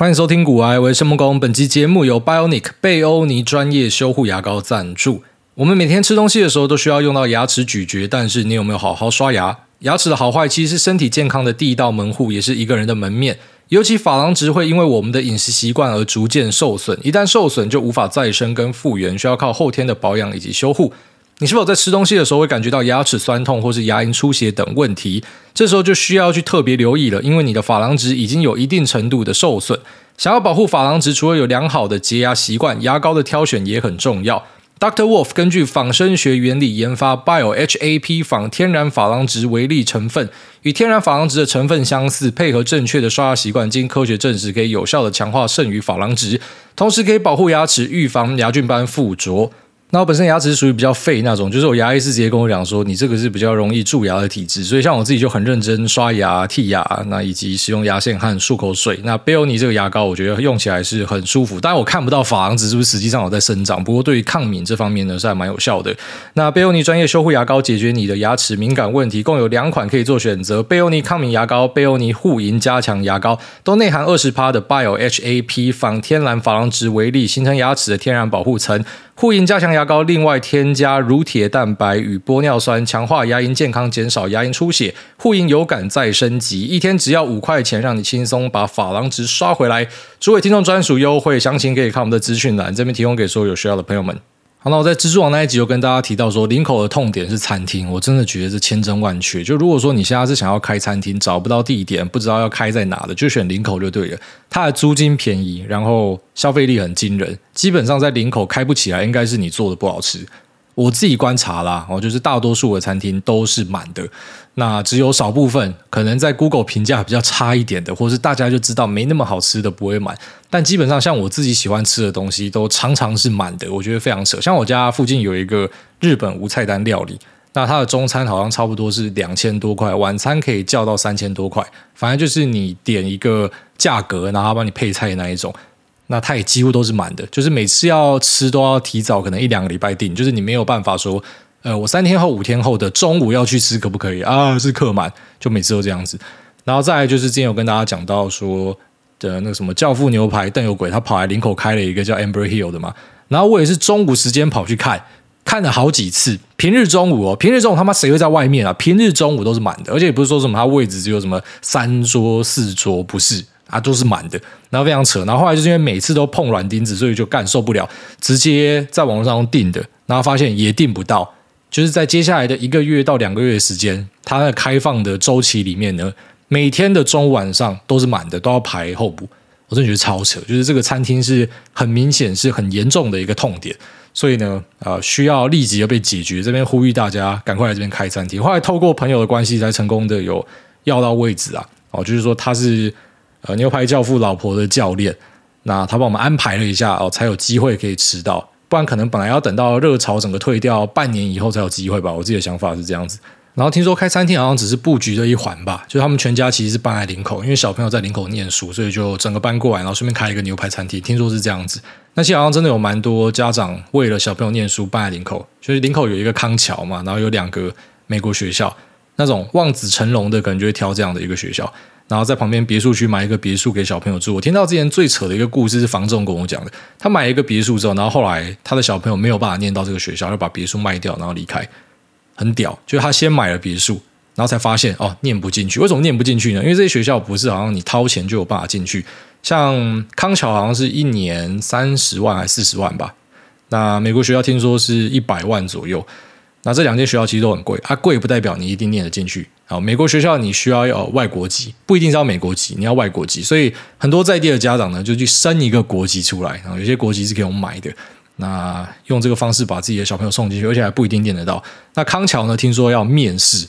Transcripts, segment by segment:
欢迎收听股癌，我是孟工。本期节目由 Bionic 贝欧尼专业修护牙膏赞助。我们每天吃东西的时候都需要用到牙齿咀嚼，但是你有没有好好刷牙？牙齿的好坏其实是身体健康的第一道门户，也是一个人的门面。尤其珐琅质会因为我们的饮食习惯而逐渐受损，一旦受损就无法再生跟复原，需要靠后天的保养以及修护。你是否在吃东西的时候会感觉到牙齿酸痛或是牙龈出血等问题？这时候就需要去特别留意了，因为你的珐琅质已经有一定程度的受损。想要保护珐琅质，除了有良好的洁牙习惯，牙膏的挑选也很重要。Dr. Wolf 根据仿生学原理研发 Bio HAP 仿天然珐琅质微粒成分，与天然珐琅质的成分相似，配合正确的刷牙习惯，经科学证实可以有效的强化剩余珐琅质，同时可以保护牙齿，预防牙菌斑附着。那我本身牙齿是属于比较废那种，就是我牙医是直接跟我讲说，你这个是比较容易蛀牙的体质，所以像我自己就很认真刷牙、剔牙，那以及使用牙线和漱口水。那贝欧尼这个牙膏，我觉得用起来是很舒服，当然我看不到珐琅质是不是实际上有在生长，不过对于抗敏这方面呢是还蛮有效的。那贝欧尼专业修护牙膏解决你的牙齿敏感问题，共有两款可以做选择：贝欧尼抗敏牙膏、贝欧尼护龈加强牙膏，都内含二十趴的 Bio HAP 仿天然珐琅质微粒，形成牙齿的天然保护层。护龈加强牙膏另外添加乳铁蛋白与玻尿酸，强化牙龈健康，减少牙龈出血。护龈有感再升级，一天只要五块钱，让你轻松把珐琅值刷回来。诸位听众专属优惠，详情可以看我们的资讯栏，这边提供给所有有需要的朋友们。好，那我在蜘蛛网那一集就跟大家提到说，林口的痛点是餐厅，我真的觉得是千真万确。就如果说你现在是想要开餐厅，找不到地点，不知道要开在哪的，就选林口就对了。它的租金便宜，然后消费力很惊人，基本上在林口开不起来，应该是你做的不好吃。我自己观察啦，哦，就是大多数的餐厅都是满的，那只有少部分可能在 Google 评价比较差一点的，或是大家就知道没那么好吃的不会满。但基本上像我自己喜欢吃的东西，都常常是满的，我觉得非常扯。像我家附近有一个日本无菜单料理，那它的中餐好像差不多是两千多块，晚餐可以叫到三千多块，反正就是你点一个价格，然后帮你配菜那一种。那它也几乎都是满的，就是每次要吃都要提早，可能一两个礼拜订，就是你没有办法说，呃，我三天后、五天后的中午要去吃，可不可以啊？是客满，就每次都这样子。然后再来就是之前有跟大家讲到说的那个什么教父牛排，邓有鬼他跑来林口开了一个叫 Amber Hill 的嘛，然后我也是中午时间跑去看，看了好几次。平日中午哦，平日中午他妈谁会在外面啊？平日中午都是满的，而且也不是说什么他位置只有什么三桌四桌，不是。啊，都是满的，然后非常扯，然后后来就是因为每次都碰软钉子，所以就干受不了，直接在网络上订的，然后发现也订不到，就是在接下来的一个月到两个月的时间，它的开放的周期里面呢，每天的中午晚上都是满的，都要排候补，我真的觉得超扯，就是这个餐厅是很明显是很严重的一个痛点，所以呢，呃，需要立即要被解决，这边呼吁大家赶快来这边开餐厅，后来透过朋友的关系才成功的有要到位置啊，哦，就是说他是。呃，牛排教父老婆的教练，那他帮我们安排了一下哦，才有机会可以吃到，不然可能本来要等到热潮整个退掉半年以后才有机会吧。我自己的想法是这样子。然后听说开餐厅好像只是布局的一环吧，就他们全家其实是搬来林口，因为小朋友在林口念书，所以就整个搬过来，然后顺便开一个牛排餐厅。听说是这样子。那些好像真的有蛮多家长为了小朋友念书搬来林口，就是林口有一个康桥嘛，然后有两个美国学校，那种望子成龙的可能就会挑这样的一个学校。然后在旁边别墅区买一个别墅给小朋友住。我听到之前最扯的一个故事是房仲跟我讲的，他买一个别墅之后，然后后来他的小朋友没有办法念到这个学校，就把别墅卖掉，然后离开。很屌，就是他先买了别墅，然后才发现哦，念不进去。为什么念不进去呢？因为这些学校不是好像你掏钱就有办法进去，像康桥好像是一年三十万还是四十万吧。那美国学校听说是一百万左右。那这两间学校其实都很贵，它、啊、贵不代表你一定念得进去。好，美国学校你需要要外国籍，不一定是要美国籍，你要外国籍。所以很多在地的家长呢，就去生一个国籍出来。然后有些国籍是给我们买的，那用这个方式把自己的小朋友送进去，而且还不一定念得到。那康桥呢，听说要面试。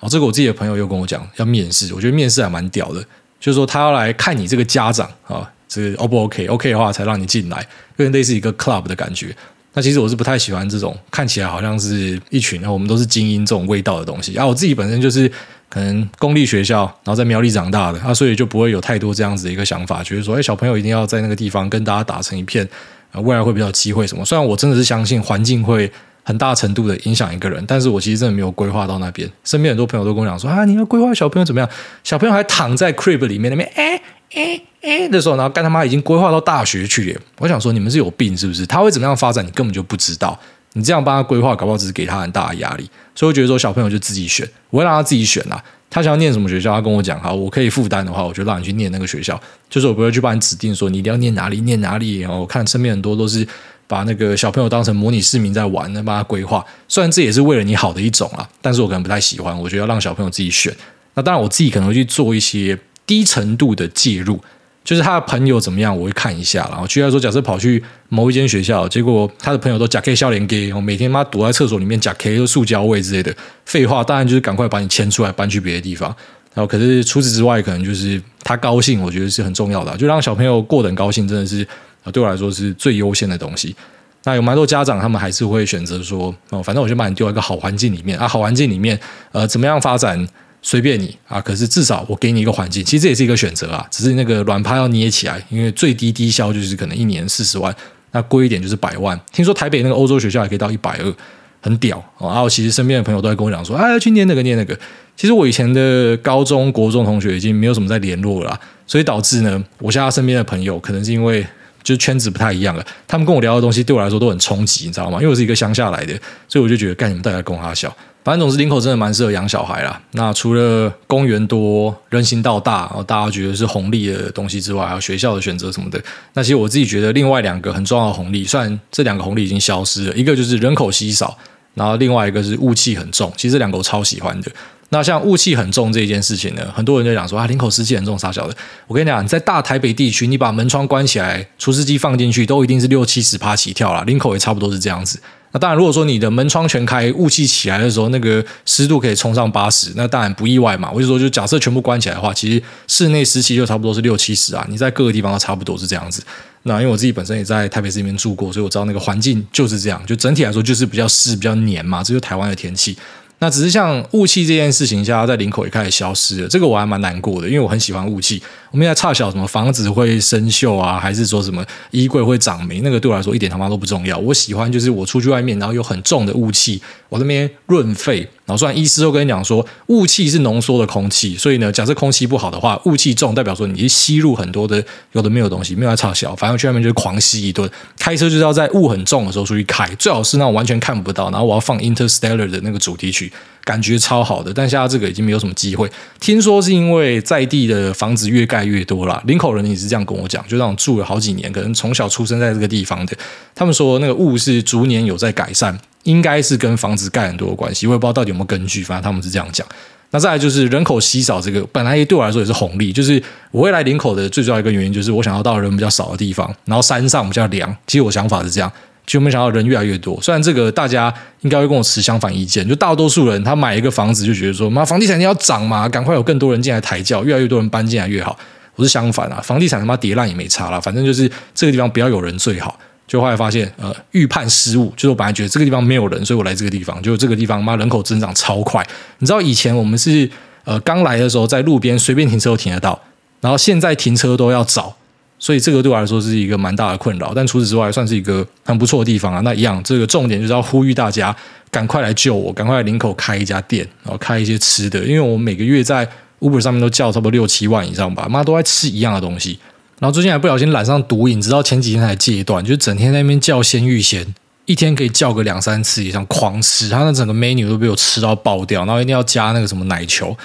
哦，这个我自己的朋友又跟我讲要面试，我觉得面试还蛮屌的，就是说他要来看你这个家长啊，这个 O 不 OK？OK 的话才让你进来，有点类似一个 club 的感觉。那其实我是不太喜欢这种看起来好像是一群，我们都是精英这种味道的东西。啊，我自己本身就是可能公立学校，然后在苗栗长大的啊，所以就不会有太多这样子的一个想法，觉得说，哎，小朋友一定要在那个地方跟大家打成一片，啊，未来会比较有机会什么。虽然我真的是相信环境会很大程度的影响一个人，但是我其实真的没有规划到那边。身边很多朋友都跟我讲说，啊，你要规划小朋友怎么样？小朋友还躺在 crib 里面那边，哎哎哎的时候，然后干他妈已经规划到大学去。我想说，你们是有病是不是？他会怎么样发展，你根本就不知道。你这样帮他规划，搞不好只是给他很大的压力。所以我觉得说，小朋友就自己选，我会让他自己选啦。他想要念什么学校，他跟我讲，好，我可以负担的话，我就让你去念那个学校。就是我不会去帮你指定说你一定要念哪里，念哪里。然后我看身边很多都是把那个小朋友当成模拟市民在玩，那帮他规划。虽然这也是为了你好的一种啦，但是我可能不太喜欢。我觉得要让小朋友自己选。那当然，我自己可能会去做一些低程度的介入。就是他的朋友怎么样，我会看一下。然后，举例说，假设跑去某一间学校，结果他的朋友都假 K 笑脸给，我每天妈躲在厕所里面假 K 都塑胶味之类的废话，当然就是赶快把你牵出来，搬去别的地方。然后，可是除此之外，可能就是他高兴，我觉得是很重要的，就让小朋友过得很高兴，真的是对我来说是最优先的东西。那有蛮多家长，他们还是会选择说，哦，反正我就把你丢在一个好环境里面啊，好环境里面，呃，怎么样发展？随便你啊，可是至少我给你一个环境，其实这也是一个选择啊。只是那个软趴要捏起来，因为最低低消就是可能一年四十万，那贵一点就是百万。听说台北那个欧洲学校也可以到一百二，很屌啊。然后其实身边的朋友都在跟我讲说，哎，去念那个念那个。其实我以前的高中国中同学已经没有什么在联络了，所以导致呢，我现在身边的朋友可能是因为就圈子不太一样了，他们跟我聊的东西对我来说都很冲击，你知道吗？因为我是一个乡下来的，所以我就觉得干你们大家供他笑。反正总之，林口真的蛮适合养小孩啦。那除了公园多、人行道大，然后大家觉得是红利的东西之外，还有学校的选择什么的。那其实我自己觉得，另外两个很重要的红利，虽然这两个红利已经消失了，一个就是人口稀少，然后另外一个是雾气很重。其实这两个我超喜欢的。那像雾气很重这件事情呢，很多人就讲说啊，林口湿气很重，啥小的。我跟你讲，你在大台北地区，你把门窗关起来，除湿机放进去，都一定是六七十趴起跳啦。林口也差不多是这样子。那当然，如果说你的门窗全开，雾气起来的时候，那个湿度可以冲上八十，那当然不意外嘛。我就说，就假设全部关起来的话，其实室内湿气就差不多是六七十啊。你在各个地方都差不多是这样子。那因为我自己本身也在台北市里面住过，所以我知道那个环境就是这样。就整体来说，就是比较湿、比较黏嘛，这就是台湾的天气。那只是像雾气这件事情，现在在林口也开始消失了，这个我还蛮难过的，因为我很喜欢雾气。我们在差小什么房子会生锈啊，还是说什么衣柜会长霉？那个对我来说一点他妈都不重要。我喜欢就是我出去外面，然后有很重的雾气，我这边润肺。然后虽然医师都跟你讲说雾气是浓缩的空气，所以呢，假设空气不好的话，雾气重代表说你吸入很多的有的没有东西，没有在差小，反正去外面就是狂吸一顿。开车就是要在雾很重的时候出去开，最好是那种完全看不到，然后我要放 Interstellar 的那个主题曲，感觉超好的。但现在这个已经没有什么机会。听说是因为在地的房子越盖越多了，林口人也是这样跟我讲，就那种住了好几年，可能从小出生在这个地方的，他们说那个雾是逐年有在改善。应该是跟房子盖很多的关系，我也不知道到底有没有根据，反正他们是这样讲。那再来就是人口稀少，这个本来对我来说也是红利。就是我会来林口的最主要一个原因，就是我想要到人比较少的地方，然后山上比较凉。其实我想法是这样，就没想到人越来越多。虽然这个大家应该会跟我持相反意见，就大多数人他买一个房子就觉得说，妈房地产要涨嘛，赶快有更多人进来抬轿，越来越多人搬进来越好。我是相反啊，房地产他妈跌烂也没差啦，反正就是这个地方不要有人最好。就后来发现，呃，预判失误。就是我本来觉得这个地方没有人，所以我来这个地方。就这个地方，妈人口增长超快。你知道以前我们是呃刚来的时候，在路边随便停车都停得到，然后现在停车都要找，所以这个对我来说是一个蛮大的困扰。但除此之外，算是一个很不错的地方啊。那一样，这个重点就是要呼吁大家赶快来救我，赶快来林口开一家店，然后开一些吃的，因为我每个月在 Uber 上面都叫差不多六七万以上吧，妈都在吃一样的东西。然后最近还不小心染上毒瘾，直到前几天才戒断，就整天在那边叫鲜芋仙，一天可以叫个两三次以上，狂吃。他那整个 menu 都被我吃到爆掉，然后一定要加那个什么奶球。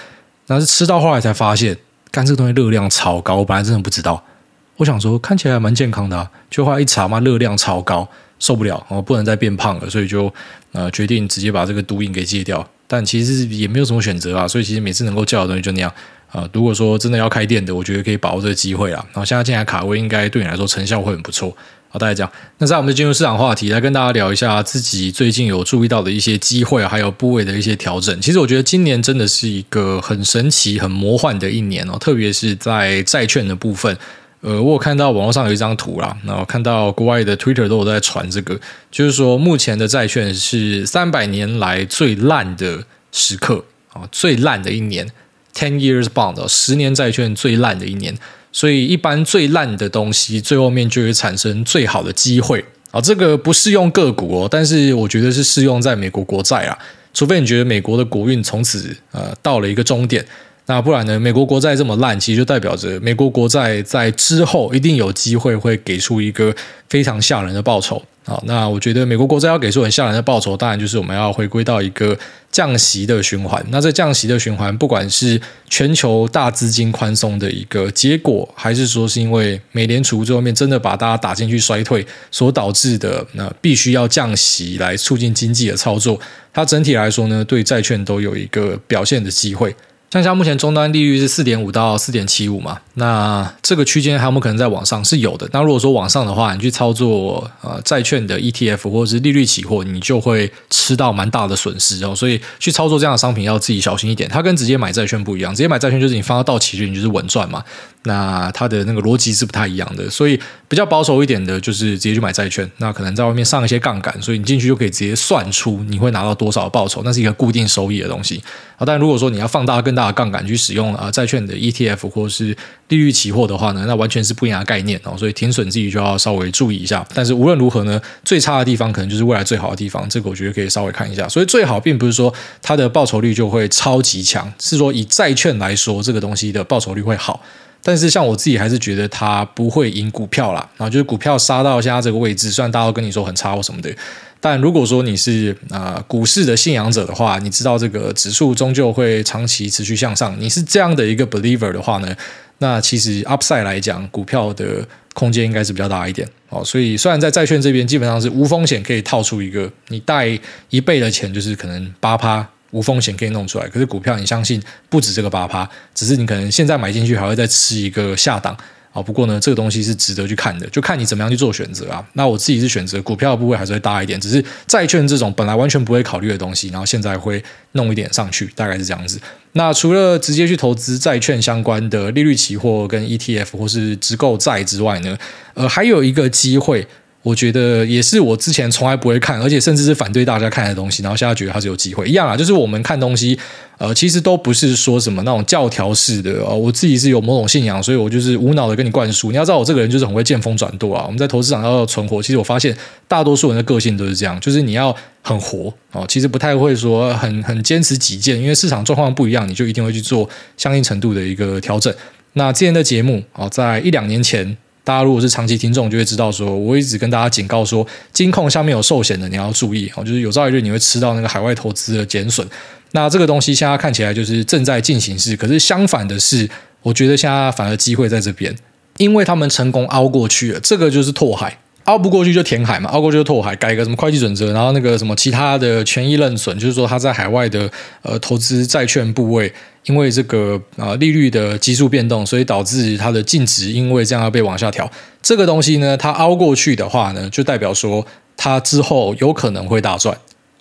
但是吃到后来才发现，干这个东西热量超高，我本来真的不知道。我想说看起来还蛮健康的啊，就后来一查嘛，热量超高，受不了，然后不能再变胖了，所以就呃决定直接把这个毒瘾给戒掉。但其实也没有什么选择啊，所以其实每次能够叫的东西就那样。啊，如果说真的要开店的，我觉得可以把握这个机会啦。然后现在进来卡位，应该对你来说成效会很不错。好，大家讲，那在我们就进入市场话题，来跟大家聊一下自己最近有注意到的一些机会，还有部位的一些调整。其实我觉得今年真的是一个很神奇、很魔幻的一年哦，特别是在债券的部分。呃，我有看到网络上有一张图啦，然后看到国外的 Twitter 都有在传这个，就是说目前的债券是三百年来最烂的时刻啊，最烂的一年。Ten years bond，十年债券最烂的一年，所以一般最烂的东西，最后面就会产生最好的机会啊。这个不适用个股哦，但是我觉得是适用在美国国债啊。除非你觉得美国的国运从此呃到了一个终点，那不然呢？美国国债这么烂，其实就代表着美国国债在之后一定有机会会给出一个非常吓人的报酬。好，那我觉得美国国债要给出很吓人的报酬，当然就是我们要回归到一个降息的循环。那这降息的循环，不管是全球大资金宽松的一个结果，还是说是因为美联储最后面真的把大家打进去衰退所导致的，那必须要降息来促进经济的操作，它整体来说呢，对债券都有一个表现的机会。像像目前终端利率是四点五到四点七五嘛，那这个区间还有没有可能在往上？是有的。那如果说往上的话，你去操作呃债券的 ETF 或者是利率期货，你就会吃到蛮大的损失哦。所以去操作这样的商品要自己小心一点。它跟直接买债券不一样，直接买债券就是你放到到期日你就是稳赚嘛。那它的那个逻辑是不太一样的，所以比较保守一点的就是直接去买债券。那可能在外面上一些杠杆，所以你进去就可以直接算出你会拿到多少报酬，那是一个固定收益的东西。啊，但如果说你要放大更大。的杠杆去使用啊债券的 ETF 或是利率期货的话呢，那完全是不一样的概念哦，所以停损自己就要稍微注意一下。但是无论如何呢，最差的地方可能就是未来最好的地方，这个我觉得可以稍微看一下。所以最好并不是说它的报酬率就会超级强，是说以债券来说，这个东西的报酬率会好。但是像我自己还是觉得它不会赢股票啦，然后就是股票杀到现在这个位置，虽然大家都跟你说很差或什么的。但如果说你是啊、股市的信仰者的话，你知道这个指数终究会长期持续向上，你是这样的一个 believer 的话呢，那其实 upside 来讲，股票的空间应该是比较大一点哦。所以虽然在债券这边基本上是无风险可以套出一个，你贷一倍的钱就是可能八趴无风险可以弄出来，可是股票你相信不止这个八趴，只是你可能现在买进去还会再吃一个下档。啊，不过呢，这个东西是值得去看的，就看你怎么样去做选择啊。那我自己是选择股票的部位还是会大一点，只是债券这种本来完全不会考虑的东西，然后现在会弄一点上去，大概是这样子。那除了直接去投资债券相关的利率期货跟 ETF 或是直购债之外呢，呃，还有一个机会。我觉得也是我之前从来不会看，而且甚至是反对大家看的东西，然后现在觉得它是有机会一样啊。就是我们看东西，呃，其实都不是说什么那种教条式的哦。我自己是有某种信仰，所以我就是无脑的跟你灌输。你要知道，我这个人就是很会见风转舵啊。我们在投资场要存活，其实我发现大多数人的个性都是这样，就是你要很活哦。其实不太会说很很坚持己见，因为市场状况不一样，你就一定会去做相应程度的一个调整。那之前的节目啊，在一两年前。大家如果是长期听众，就会知道说，我一直跟大家警告说，金控下面有寿险的，你要注意哦，就是有朝一日你会吃到那个海外投资的减损。那这个东西现在看起来就是正在进行式，可是相反的是，我觉得现在反而机会在这边，因为他们成功凹过去了，这个就是拓海。凹不过去就填海嘛，凹过去就拓海，改个什么会计准则，然后那个什么其他的权益认损，就是说他在海外的呃投资债券部位，因为这个啊、利率的基数变动，所以导致它的净值因为这样要被往下调。这个东西呢，它凹过去的话呢，就代表说它之后有可能会大赚，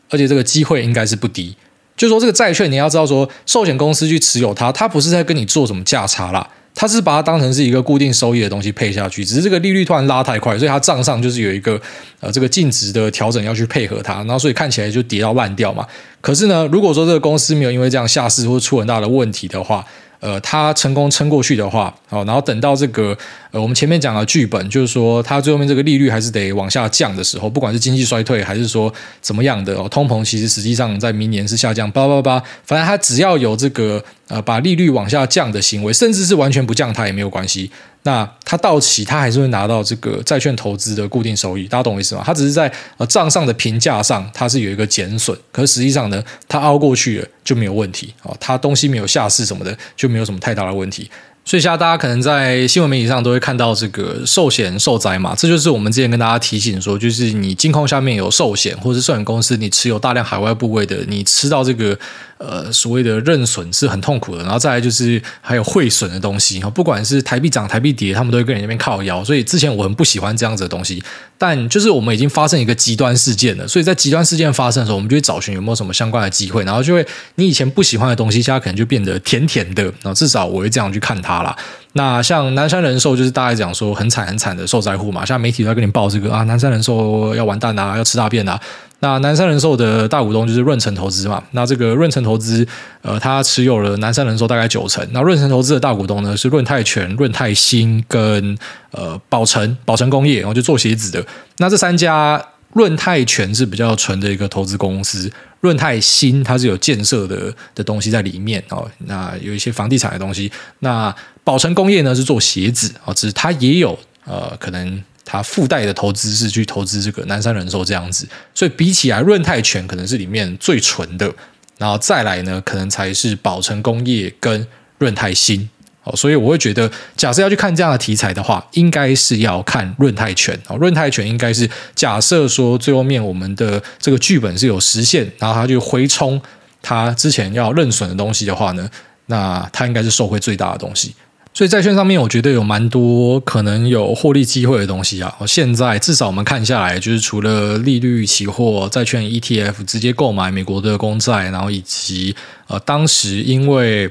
而且这个机会应该是不低。就说这个债券你要知道说，寿险公司去持有它，它不是在跟你做什么价差啦。他是把它当成是一个固定收益的东西配下去，只是这个利率突然拉太快，所以他账上就是有一个呃这个净值的调整要去配合它，然后所以看起来就跌到烂掉嘛。可是呢，如果说这个公司没有因为这样下市或出很大的问题的话，呃，他成功撑过去的话，好，然后等到这个呃我们前面讲的剧本，就是说他最后面这个利率还是得往下降的时候，不管是经济衰退还是说怎么样的哦，通膨其实实际上在明年是下降，叭叭叭，反正他只要有这个。呃，把利率往下降的行为，甚至是完全不降它也没有关系。那它到期，它还是会拿到这个债券投资的固定收益。大家懂我意思吗？它只是在呃账上的评价上，它是有一个减损，可实际上呢，它凹过去了就没有问题哦。它东西没有下市什么的，就没有什么太大的问题。所以现在大家可能在新闻媒体上都会看到这个寿险受灾嘛，这就是我们之前跟大家提醒说，就是你金控下面有寿险或者寿险公司，你持有大量海外部位的，你吃到这个呃所谓的认损是很痛苦的。然后再来就是还有汇损的东西，不管是台币涨台币跌，他们都会跟人那边靠腰。所以之前我很不喜欢这样子的东西，但就是我们已经发生一个极端事件了，所以在极端事件发生的时候，我们就会找寻有没有什么相关的机会，然后就会你以前不喜欢的东西，现在可能就变得甜甜的。然后至少我会这样去看它。啦，那像南山人寿就是大概讲说很惨很惨的受灾户嘛，现在媒体都在跟你报这个啊，南山人寿要完蛋啊，要吃大便啊。那南山人寿的大股东就是润成投资嘛，那这个润成投资，呃，他持有了南山人寿大概九成。那润成投资的大股东呢是润泰全、润泰新跟呃宝成宝成工业，然后就做鞋子的。那这三家。润泰全是比较纯的一个投资公司，润泰新它是有建设的的东西在里面哦，那有一些房地产的东西。那宝成工业呢是做鞋子啊，只是它也有呃可能它附带的投资是去投资这个南山人寿这样子，所以比起来润泰全可能是里面最纯的，然后再来呢可能才是宝成工业跟润泰新。哦，所以我会觉得，假设要去看这样的题材的话，应该是要看润泰全哦。润泰全应该是假设说最后面我们的这个剧本是有实现，然后他就回冲他之前要认损的东西的话呢，那他应该是受惠最大的东西。所以债券上面，我觉得有蛮多可能有获利机会的东西啊。现在至少我们看下来，就是除了利率期货、债券 ETF 直接购买美国的公债，然后以及呃当时因为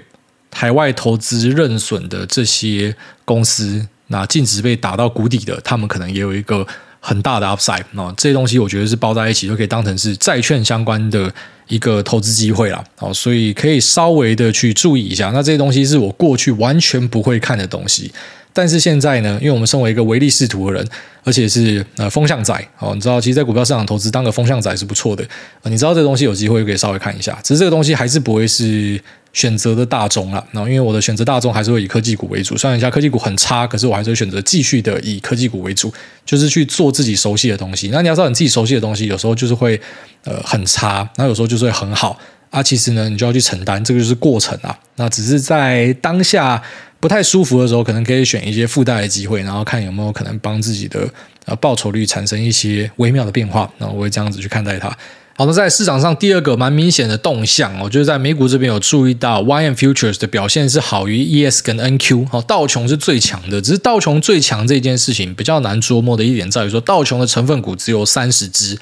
海外投资认损的这些公司，那净值被打到谷底的，他们可能也有一个很大的 upside。那这些东西我觉得是包在一起，就可以当成是债券相关的一个投资机会啦。哦，所以可以稍微的去注意一下。那这些东西是我过去完全不会看的东西。但是现在呢，因为我们身为一个唯利是图的人，而且是呃风向仔哦，你知道，其实，在股票市场投资当个风向仔是不错的。你知道这个东西有机会可以稍微看一下，只是这个东西还是不会是选择的大宗啦。那，因为我的选择大宗还是会以科技股为主，虽然一下科技股很差，可是我还是会选择继续的以科技股为主，就是去做自己熟悉的东西。那你要知道，你自己熟悉的东西，有时候就是会呃很差，那有时候就是会很好啊。其实呢，你就要去承担，这个就是过程啊。那只是在当下。不太舒服的时候，可能可以选一些附带的机会，然后看有没有可能帮自己的呃报酬率产生一些微妙的变化。那我会这样子去看待它。好，那在市场上第二个蛮明显的动向，我就是在美股这边有注意到，YM Futures 的表现是好于 ES 跟 NQ。好，道琼是最强的，只是道琼最强这件事情比较难琢磨的一点在于说，道琼的成分股只有三十只，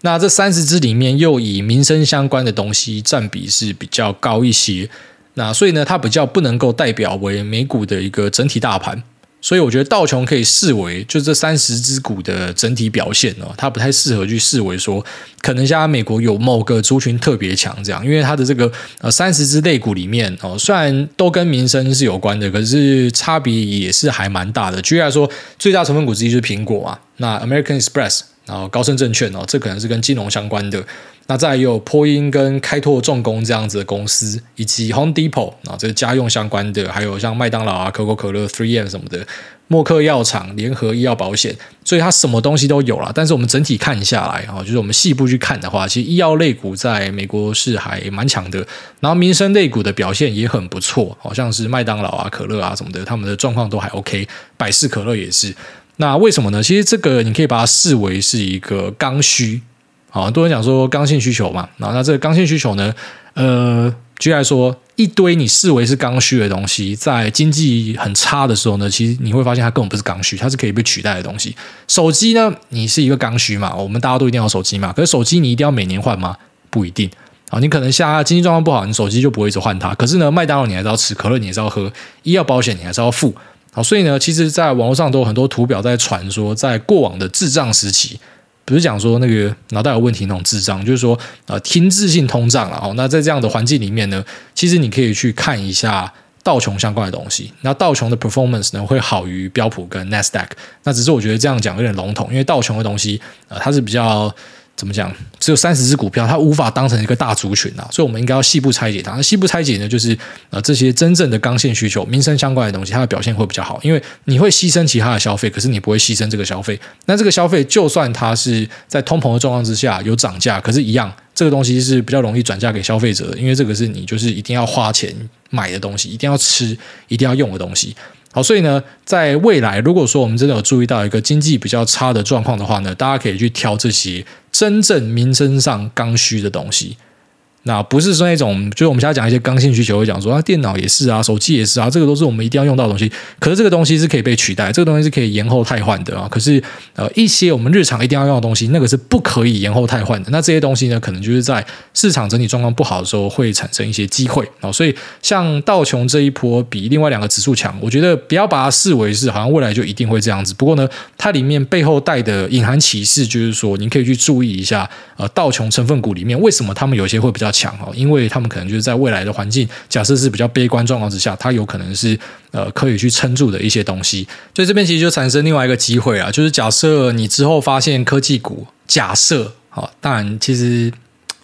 那这三十只里面又以民生相关的东西占比是比较高一些。那所以呢，它比较不能够代表为美股的一个整体大盘，所以我觉得道琼可以视为就这三十只股的整体表现哦，它不太适合去视为说可能现在美国有某个族群特别强这样，因为它的这个呃三十只类股里面哦，虽然都跟民生是有关的，可是差别也是还蛮大的。举例来说，最大成分股之一就是苹果嘛，那 American Express，然后高盛证券哦，这可能是跟金融相关的。那再有波音跟开拓重工这样子的公司，以及 Home Depot 啊，这个家用相关的，还有像麦当劳啊、可口可乐、3M 什么的，默克药厂、联合医药保险，所以它什么东西都有啦。但是我们整体看下来啊，就是我们细部去看的话，其实医药类股在美国是还蛮强的，然后民生类股的表现也很不错，好像是麦当劳啊、可乐啊什么的，他们的状况都还 OK，百事可乐也是。那为什么呢？其实这个你可以把它视为是一个刚需。好，很多人讲说刚性需求嘛，然后那这个刚性需求呢，呃，举例来说，一堆你视为是刚需的东西，在经济很差的时候呢，其实你会发现它根本不是刚需，它是可以被取代的东西。手机呢，你是一个刚需嘛，我们大家都一定要手机嘛，可是手机你一定要每年换吗？不一定。啊，你可能下经济状况不好，你手机就不会一直换它。可是呢，麦当劳你还是要吃，可乐你还是要喝，医药保险你还是要付。好，所以呢，其实在网络上都有很多图表在传说，在过往的滞胀时期。不是讲说那个脑袋有问题那种智障，就是说呃停滞性通胀了哦。那在这样的环境里面呢，其实你可以去看一下道琼相关的东西。那道琼的 performance 呢会好于标普跟 NASDAQ。那只是我觉得这样讲有点笼统，因为道琼的东西呃它是比较。怎么讲？只有三十只股票，它无法当成一个大族群啊，所以我们应该要细部拆解它。那细部拆解呢，就是呃这些真正的刚性需求、民生相关的东西，它的表现会比较好，因为你会牺牲其他的消费，可是你不会牺牲这个消费。那这个消费，就算它是在通膨的状况之下有涨价，可是，一样这个东西是比较容易转嫁给消费者的，因为这个是你就是一定要花钱买的东西，一定要吃、一定要用的东西。好，所以呢，在未来，如果说我们真的有注意到一个经济比较差的状况的话呢，大家可以去挑这些真正民生上刚需的东西。那不是说那种，就是我们现在讲一些刚性需求，会讲说啊，电脑也是啊，手机也是啊，这个都是我们一定要用到的东西。可是这个东西是可以被取代，这个东西是可以延后汰换的啊。可是呃，一些我们日常一定要用的东西，那个是不可以延后汰换的。那这些东西呢，可能就是在市场整体状况不好的时候会产生一些机会啊。所以像道琼这一波比另外两个指数强，我觉得不要把它视为是好像未来就一定会这样子。不过呢，它里面背后带的隐含启示就是说，你可以去注意一下呃，道琼成分股里面为什么他们有些会比较强哦，因为他们可能就是在未来的环境，假设是比较悲观状况之下，它有可能是呃可以去撑住的一些东西。所以这边其实就产生另外一个机会啊，就是假设你之后发现科技股假设，好，当然其实。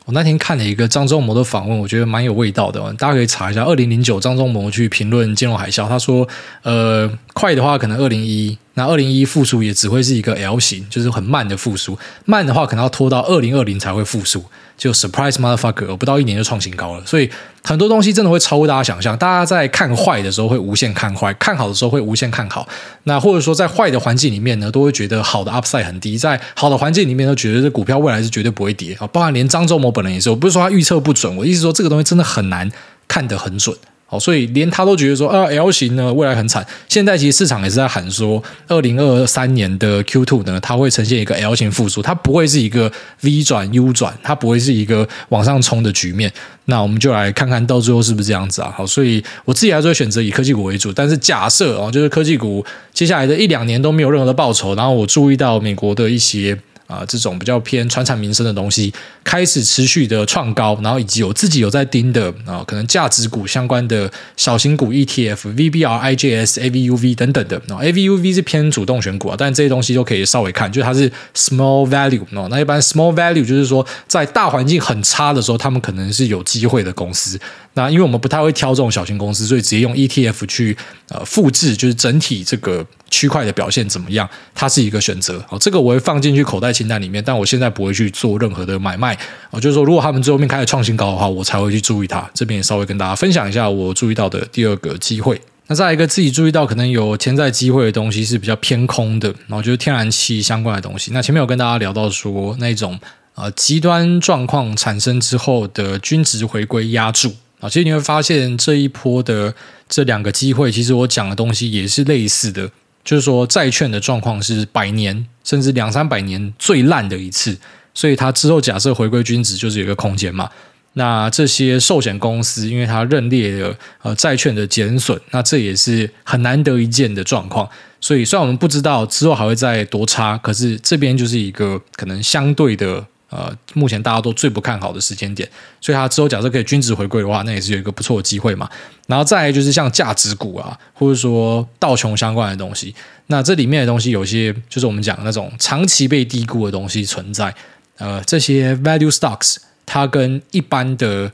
我那天看了一个张忠谋的访问，我觉得蛮有味道的。大家可以查一下，二零零九张忠谋去评论金融海啸，他说：“呃，快的话可能二零一，那二零一一复苏也只会是一个 L 型，就是很慢的复苏。慢的话可能要拖到二零二零才会复苏。”就 surprise motherfucker，不到一年就创新高了，所以很多东西真的会超乎大家想象。大家在看坏的时候会无限看坏，看好的时候会无限看好。那或者说在坏的环境里面呢，都会觉得好的 upside 很低；在好的环境里面，都觉得这股票未来是绝对不会跌啊。包含连张周某本人也是，我不是说他预测不准，我意思说这个东西真的很难看得很准。好，所以连他都觉得说，啊，L 型呢，未来很惨。现在其实市场也是在喊说，二零二三年的 Q two 呢，它会呈现一个 L 型复苏，它不会是一个 V 转 U 转，它不会是一个往上冲的局面。那我们就来看看到最后是不是这样子啊？好，所以我自己还是会选择以科技股为主，但是假设哦，就是科技股接下来的一两年都没有任何的报酬，然后我注意到美国的一些。啊，这种比较偏传产民生的东西开始持续的创高，然后以及有自己有在盯的啊，可能价值股相关的小型股 ETF、VBR、IJS、AVUV 等等的。啊，AVUV 是偏主动选股啊，但这些东西都可以稍微看，就是它是 small value。那一般 small value 就是说，在大环境很差的时候，他们可能是有机会的公司。那因为我们不太会挑这种小型公司，所以直接用 ETF 去呃复制，就是整体这个区块的表现怎么样，它是一个选择。好，这个我会放进去口袋清单里面，但我现在不会去做任何的买卖。哦，就是说，如果他们最后面开始创新高的话，我才会去注意它。这边也稍微跟大家分享一下我注意到的第二个机会。那再一个自己注意到可能有潜在机会的东西是比较偏空的，然后就是天然气相关的东西。那前面有跟大家聊到说那种呃极端状况产生之后的均值回归压住。啊，其实你会发现这一波的这两个机会，其实我讲的东西也是类似的，就是说债券的状况是百年甚至两三百年最烂的一次，所以它之后假设回归均值就是有一个空间嘛。那这些寿险公司因为它认列了呃债券的减损，那这也是很难得一见的状况。所以虽然我们不知道之后还会再多差，可是这边就是一个可能相对的。呃，目前大家都最不看好的时间点，所以它之后假设可以均值回归的话，那也是有一个不错的机会嘛。然后再来就是像价值股啊，或者说道琼相关的东西，那这里面的东西有些就是我们讲的那种长期被低估的东西存在。呃，这些 value stocks 它跟一般的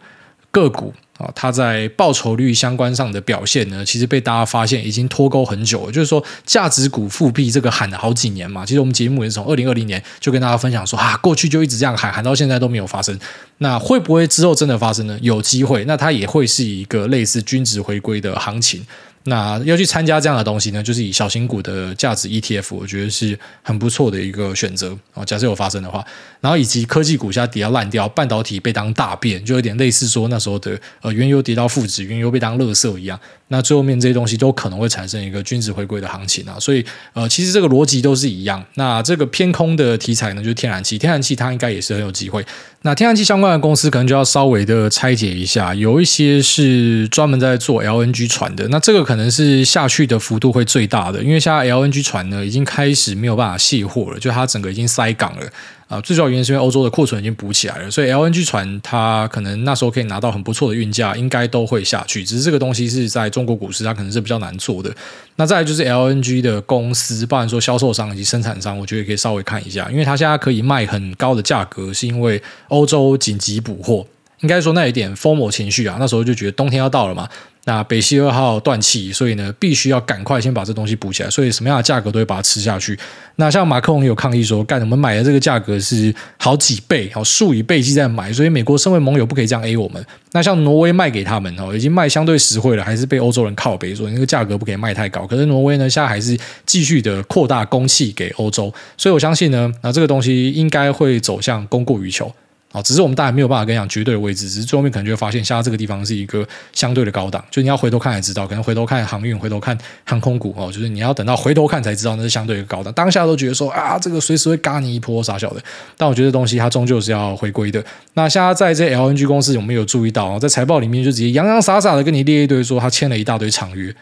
个股。它在报酬率相关上的表现呢，其实被大家发现已经脱钩很久了。就是说，价值股复辟这个喊了好几年嘛。其实我们节目也是从二零二零年就跟大家分享说啊，过去就一直这样喊，喊到现在都没有发生。那会不会之后真的发生呢？有机会，那它也会是一个类似均值回归的行情。那要去参加这样的东西呢，就是以小型股的价值 ETF，我觉得是很不错的一个选择啊。假设有发生的话，然后以及科技股下跌到烂掉，半导体被当大便，就有点类似说那时候的呃原油跌到负值，原油被当垃圾一样。那最后面这些东西都可能会产生一个均值回归的行情啊。所以呃，其实这个逻辑都是一样。那这个偏空的题材呢，就是天然气，天然气它应该也是很有机会。那天然气相关的公司可能就要稍微的拆解一下，有一些是专门在做 LNG 船的，那这个可能是下去的幅度会最大的，因为现在 LNG 船呢已经开始没有办法卸货了，就它整个已经塞港了。啊，最主要原因是因为欧洲的库存已经补起来了，所以 LNG 船它可能那时候可以拿到很不错的运价，应该都会下去。只是这个东西是在中国股市，它可能是比较难做的。那再就是 LNG 的公司，包含说销售商以及生产商，我觉得可以稍微看一下，因为它现在可以卖很高的价格，是因为欧洲紧急补货。应该说那一点 FOMO 情绪啊，那时候就觉得冬天要到了嘛。那北溪二号断气，所以呢，必须要赶快先把这东西补起来。所以什么样的价格都会把它吃下去。那像马克龙有抗议说，干我们买的这个价格是好几倍，好数以倍计在买，所以美国身为盟友不可以这样 A 我们。那像挪威卖给他们哦，已经卖相对实惠了，还是被欧洲人靠北说那个价格不可以卖太高。可是挪威呢，现在还是继续的扩大供气给欧洲，所以我相信呢，那这个东西应该会走向供过于求。哦，只是我们当然没有办法跟你讲绝对的位置，只是最后面可能就会发现，现在这个地方是一个相对的高档，就你要回头看才知道，可能回头看航运，回头看航空股哦，就是你要等到回头看才知道那是相对的高档。当下都觉得说啊，这个随时会嘎你一波傻小的，但我觉得东西它终究是要回归的。那现在在这 LNG 公司有没有注意到，在财报里面就直接洋洋洒洒的跟你列一堆说他签了一大堆长约，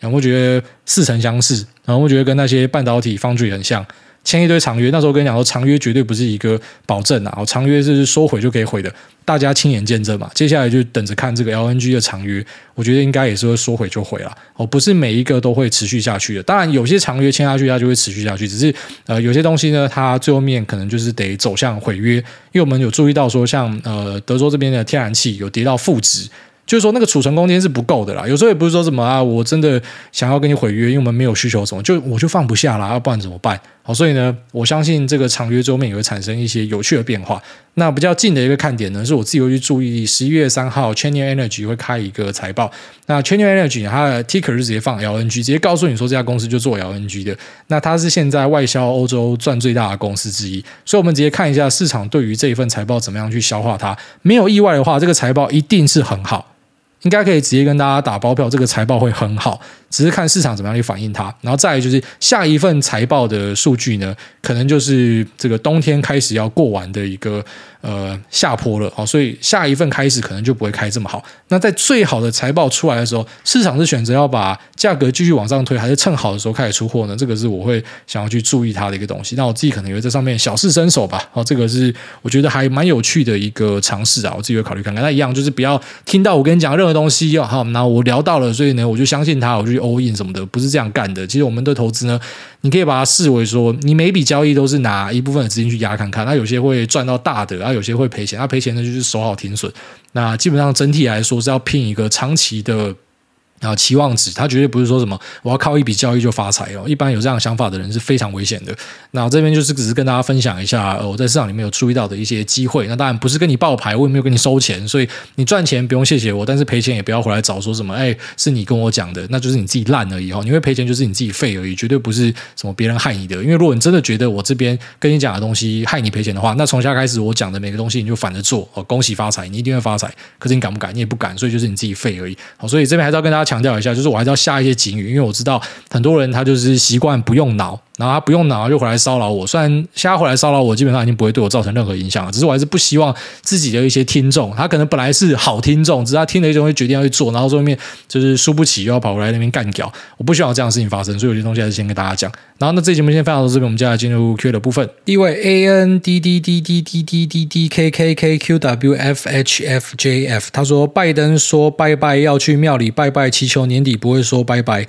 然后我觉得似曾相识，然后我觉得跟那些半导体方剂很像。签一堆长约。那时候跟你讲说，长约绝对不是一个保证啊，长约是说毁就可以毁的，大家亲眼见证嘛。接下来就等着看这个 LNG 的长约，我觉得应该也是会说毁就毁了哦，不是每一个都会持续下去的。当然，有些长约签下去，它就会持续下去，只是呃，有些东西呢，它最后面可能就是得走向毁约，因为我们有注意到说，像呃德州这边的天然气有跌到负值。就是说，那个储存空间是不够的啦。有时候也不是说什么啊，我真的想要跟你毁约，因为我们没有需求什么，就我就放不下啦，要不然怎么办？好，所以呢，我相信这个长约桌面也会产生一些有趣的变化。那比较近的一个看点呢，是我自己会去注意，十一月三号，Chenier Energy 会开一个财报。那 Chenier Energy 它的 ticker 是直接放 LNG，直接告诉你说这家公司就做 LNG 的。那它是现在外销欧洲赚最大的公司之一。所以，我们直接看一下市场对于这一份财报怎么样去消化它。没有意外的话，这个财报一定是很好。应该可以直接跟大家打包票，这个财报会很好。只是看市场怎么样去反映它，然后再来就是下一份财报的数据呢，可能就是这个冬天开始要过完的一个呃下坡了，好，所以下一份开始可能就不会开这么好。那在最好的财报出来的时候，市场是选择要把价格继续往上推，还是趁好的时候开始出货呢？这个是我会想要去注意它的一个东西。那我自己可能也会在上面小试身手吧，哦，这个是我觉得还蛮有趣的一个尝试啊，我自己会考虑看看。那一样就是不要听到我跟你讲任何东西，好，那我聊到了，所以呢，我就相信他，我就。All in 什么的不是这样干的。其实我们的投资呢，你可以把它视为说，你每笔交易都是拿一部分的资金去压看看。那有些会赚到大的，啊，有些会赔钱。那赔钱呢，就是守好停损。那基本上整体来说是要拼一个长期的。啊，期望值，他绝对不是说什么我要靠一笔交易就发财哦。一般有这样想法的人是非常危险的。那这边就是只是跟大家分享一下，呃，我在市场里面有注意到的一些机会。那当然不是跟你报牌，我也没有跟你收钱，所以你赚钱不用谢谢我，但是赔钱也不要回来找说什么，哎，是你跟我讲的，那就是你自己烂而已哦。你会赔钱就是你自己废而已，绝对不是什么别人害你的。因为如果你真的觉得我这边跟你讲的东西害你赔钱的话，那从现在开始我讲的每个东西你就反着做哦。恭喜发财，你一定会发财。可是你敢不敢？你也不敢，所以就是你自己废而已。好，所以这边还是要跟大家强调一下，就是我还是。要下一些警语，因为我知道很多人他就是习惯不用脑。然后他不用脑就回来骚扰我，虽然现在回来骚扰我，基本上已经不会对我造成任何影响了。只是我还是不希望自己的一些听众，他可能本来是好听众，只是他听了一种会决定要去做，然后最后面就是输不起又要跑回来那边干掉。我不希望有这样的事情发生，所以有些东西还是先跟大家讲。然后那这节目先分享到这边，我们接下来进入 Q 的部分。第一位 A N D D D D D D D D K K K Q W F H F J F，他说拜登说拜拜要去庙里拜拜，祈求年底不会说拜拜。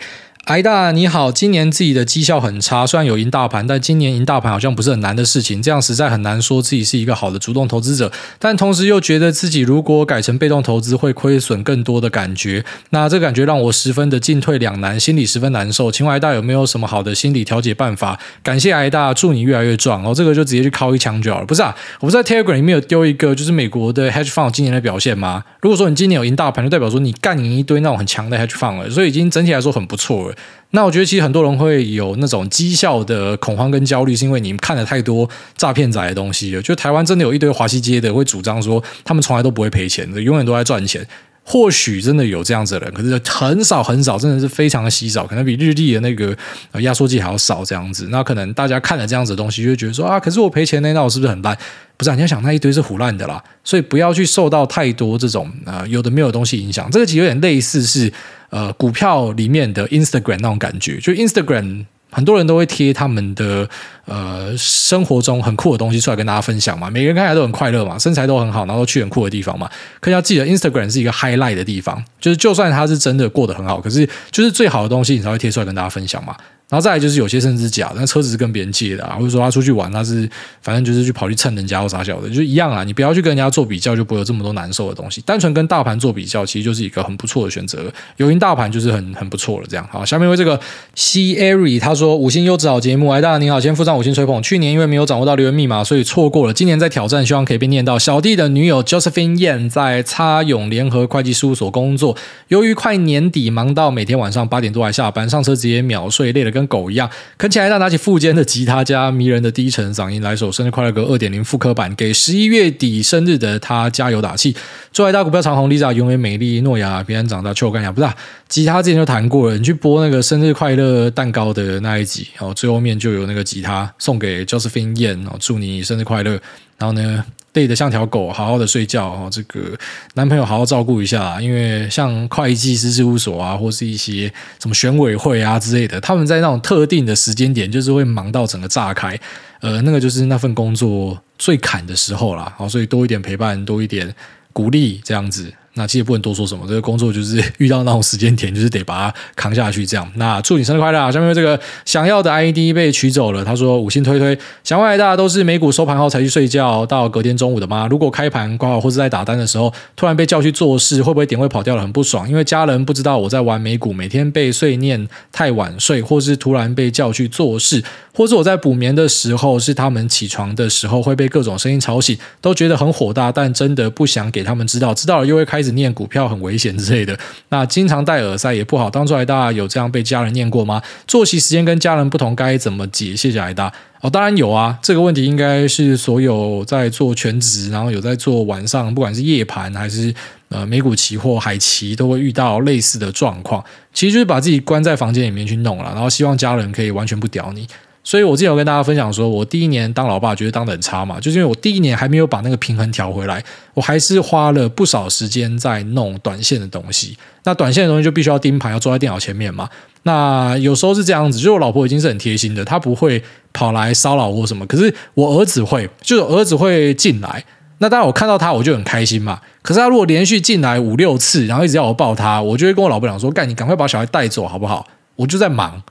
癌大你好，今年自己的绩效很差，虽然有赢大盘，但今年赢大盘好像不是很难的事情，这样实在很难说自己是一个好的主动投资者，但同时又觉得自己如果改成被动投资会亏损更多的感觉，那这感觉让我十分的进退两难，心里十分难受。请问癌大有没有什么好的心理调节办法？感谢癌大，祝你越来越壮哦。这个就直接去敲一枪就好了，不是啊？我不是在 Telegram 里面有丢一个，就是美国的 Hedge Fund 今年的表现吗？如果说你今年有赢大盘，就代表说你干赢一堆那种很强的 Hedge Fund 了，所以已经整体来说很不错了。那我觉得其实很多人会有那种绩效的恐慌跟焦虑，是因为你们看了太多诈骗仔的东西。就台湾真的有一堆华西街的会主张说，他们从来都不会赔钱的，永远都在赚钱。或许真的有这样子的人，可是很少很少，真的是非常的稀少，可能比日历的那个压缩机还要少这样子。那可能大家看了这样子的东西，就会觉得说啊，可是我赔钱呢，那我是不是很烂？不是，你要想那一堆是唬烂的啦，所以不要去受到太多这种呃有的没有的东西影响。这个其实有点类似是呃股票里面的 Instagram 那种感觉，就 Instagram。很多人都会贴他们的呃生活中很酷的东西出来跟大家分享嘛，每个人看起来都很快乐嘛，身材都很好，然后去很酷的地方嘛。可要记得，Instagram 是一个 highlight 的地方，就是就算他是真的过得很好，可是就是最好的东西你才会贴出来跟大家分享嘛。然后再来就是有些甚至是假，那车子是跟别人借的啊，或者说他出去玩，他是反正就是去跑去蹭人家或啥小的，就一样啊。你不要去跟人家做比较，就不会有这么多难受的东西。单纯跟大盘做比较，其实就是一个很不错的选择。有赢大盘就是很很不错了。这样好，下面为这个 Cary 他说五星优质好节目，哎大家你好，先附上五星吹捧。去年因为没有掌握到留言密码，所以错过了。今年在挑战，希望可以被念到。小弟的女友 Josephine Yan 在差永联合会计事务所工作，由于快年底，忙到每天晚上八点多还下班，上车直接秒睡，累了跟狗一样。啃起来，他拿起副肩的吉他，加迷人的低沉嗓音，来首《生日快乐歌》二点零复刻版，给十一月底生日的他加油打气。祝爱大股票长虹，Lisa 永远美丽，诺亚平安长大。秋干呀，不是啊，吉他之前就弹过了，你去播那个生日快乐蛋糕的那一集，然后最后面就有那个吉他送给 Josephine Yan，祝你生日快乐。然后呢？累得像条狗，好好的睡觉哦。这个男朋友好好照顾一下，因为像会计师事务所啊，或是一些什么选委会啊之类的，他们在那种特定的时间点，就是会忙到整个炸开。呃，那个就是那份工作最砍的时候啦。好，所以多一点陪伴，多一点鼓励，这样子。那其实不能多说什么，这个工作就是 遇到那种时间点，就是得把它扛下去。这样，那祝你生日快乐啊！下面这个想要的 ID 被取走了，他说五星推推，想问大家都是美股收盘后才去睡觉，到隔天中午的吗？如果开盘挂好或者在打单的时候，突然被叫去做事，会不会点位跑掉了，很不爽？因为家人不知道我在玩美股，每天被碎念太晚睡，或是突然被叫去做事，或是我在补眠的时候，是他们起床的时候会被各种声音吵醒，都觉得很火大，但真的不想给他们知道，知道了又会开始。念股票很危险之类的，那经常戴耳塞也不好。当初来大有这样被家人念过吗？作息时间跟家人不同，该怎么解？谢谢来大哦，当然有啊。这个问题应该是所有在做全职，然后有在做晚上，不管是夜盘还是呃美股期货、海期，都会遇到类似的状况。其实就是把自己关在房间里面去弄了，然后希望家人可以完全不屌你。所以我之前有跟大家分享说，我第一年当老爸觉得当得很差嘛，就是因为我第一年还没有把那个平衡调回来，我还是花了不少时间在弄短线的东西。那短线的东西就必须要盯盘，要坐在电脑前面嘛。那有时候是这样子，就是我老婆已经是很贴心的，她不会跑来骚扰我什么。可是我儿子会，就是儿子会进来。那当然我看到他我就很开心嘛。可是他如果连续进来五六次，然后一直要我抱他，我就会跟我老婆讲说：“干，你赶快把小孩带走好不好？”我就在忙。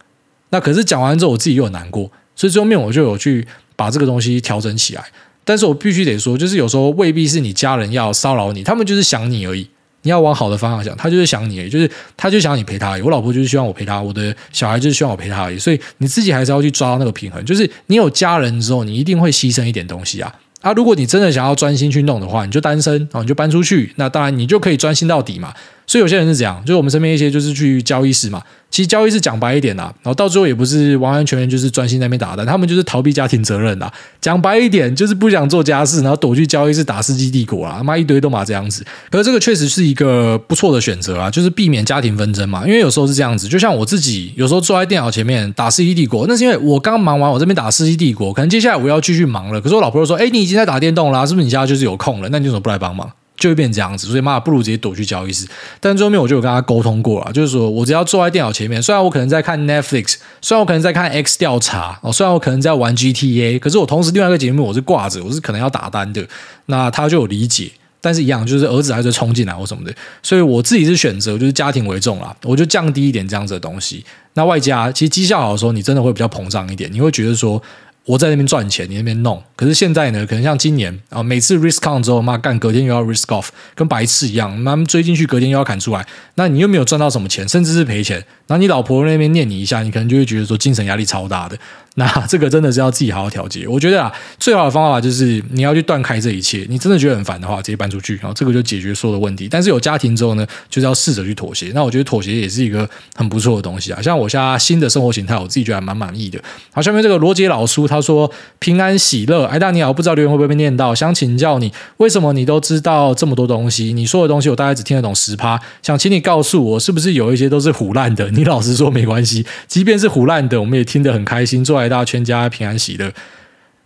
那可是讲完之后，我自己又很难过，所以最后面我就有去把这个东西调整起来。但是我必须得说，就是有时候未必是你家人要骚扰你，他们就是想你而已。你要往好的方向想，他就是想你而已，就是他就想你陪他而已。我老婆就是希望我陪他，我的小孩就是希望我陪他而已。所以你自己还是要去抓到那个平衡，就是你有家人之后，你一定会牺牲一点东西啊。啊，如果你真的想要专心去弄的话，你就单身啊，你就搬出去，那当然你就可以专心到底嘛。所以有些人是这样，就是我们身边一些就是去交易室嘛。其实交易室讲白一点啦，然后到最后也不是完完全全就是专心在那边打单，他们就是逃避家庭责任呐。讲白一点，就是不想做家事，然后躲去交易室打世纪帝国啊，他妈一堆都嘛这样子。可是这个确实是一个不错的选择啊，就是避免家庭纷争嘛。因为有时候是这样子，就像我自己有时候坐在电脑前面打世纪帝国，那是因为我刚忙完我这边打世纪帝国，可能接下来我要继续忙了。可是我老婆说：“哎，你已经在打电动了啊，是不是你现在就是有空了？那你为什么不来帮忙？”就会变这样子，所以妈不如直接躲去交易室。但最后面我就有跟他沟通过了，就是说我只要坐在电脑前面，虽然我可能在看 Netflix，虽然我可能在看 X 调查哦，虽然我可能在玩 GTA，可是我同时另外一个节目我是挂着，我是可能要打单的。那他就有理解，但是一样就是儿子还是冲进来或什么的，所以我自己是选择就是家庭为重啦，我就降低一点这样子的东西。那外加其实绩效好的时候，你真的会比较膨胀一点，你会觉得说。我在那边赚钱，你那边弄。可是现在呢，可能像今年啊，每次 risk on 之后，妈干，隔天又要 risk off，跟白痴一样，妈追进去，隔天又要砍出来，那你又没有赚到什么钱，甚至是赔钱。然后你老婆那边念你一下，你可能就会觉得说精神压力超大的。那这个真的是要自己好好调节。我觉得啊，最好的方法就是你要去断开这一切。你真的觉得很烦的话，直接搬出去，然后这个就解决所有的问题。但是有家庭之后呢，就是要试着去妥协。那我觉得妥协也是一个很不错的东西啊。像我现在新的生活形态，我自己觉得还蛮满意的。好，下面这个罗杰老叔他说：“平安喜乐，哎大你好，不知道留言会不会被念到？想请教你，为什么你都知道这么多东西？你说的东西我大概只听得懂十趴。想请你告诉我，是不是有一些都是唬烂的？你老实说没关系，即便是唬烂的，我们也听得很开心。做来大全家平安喜乐，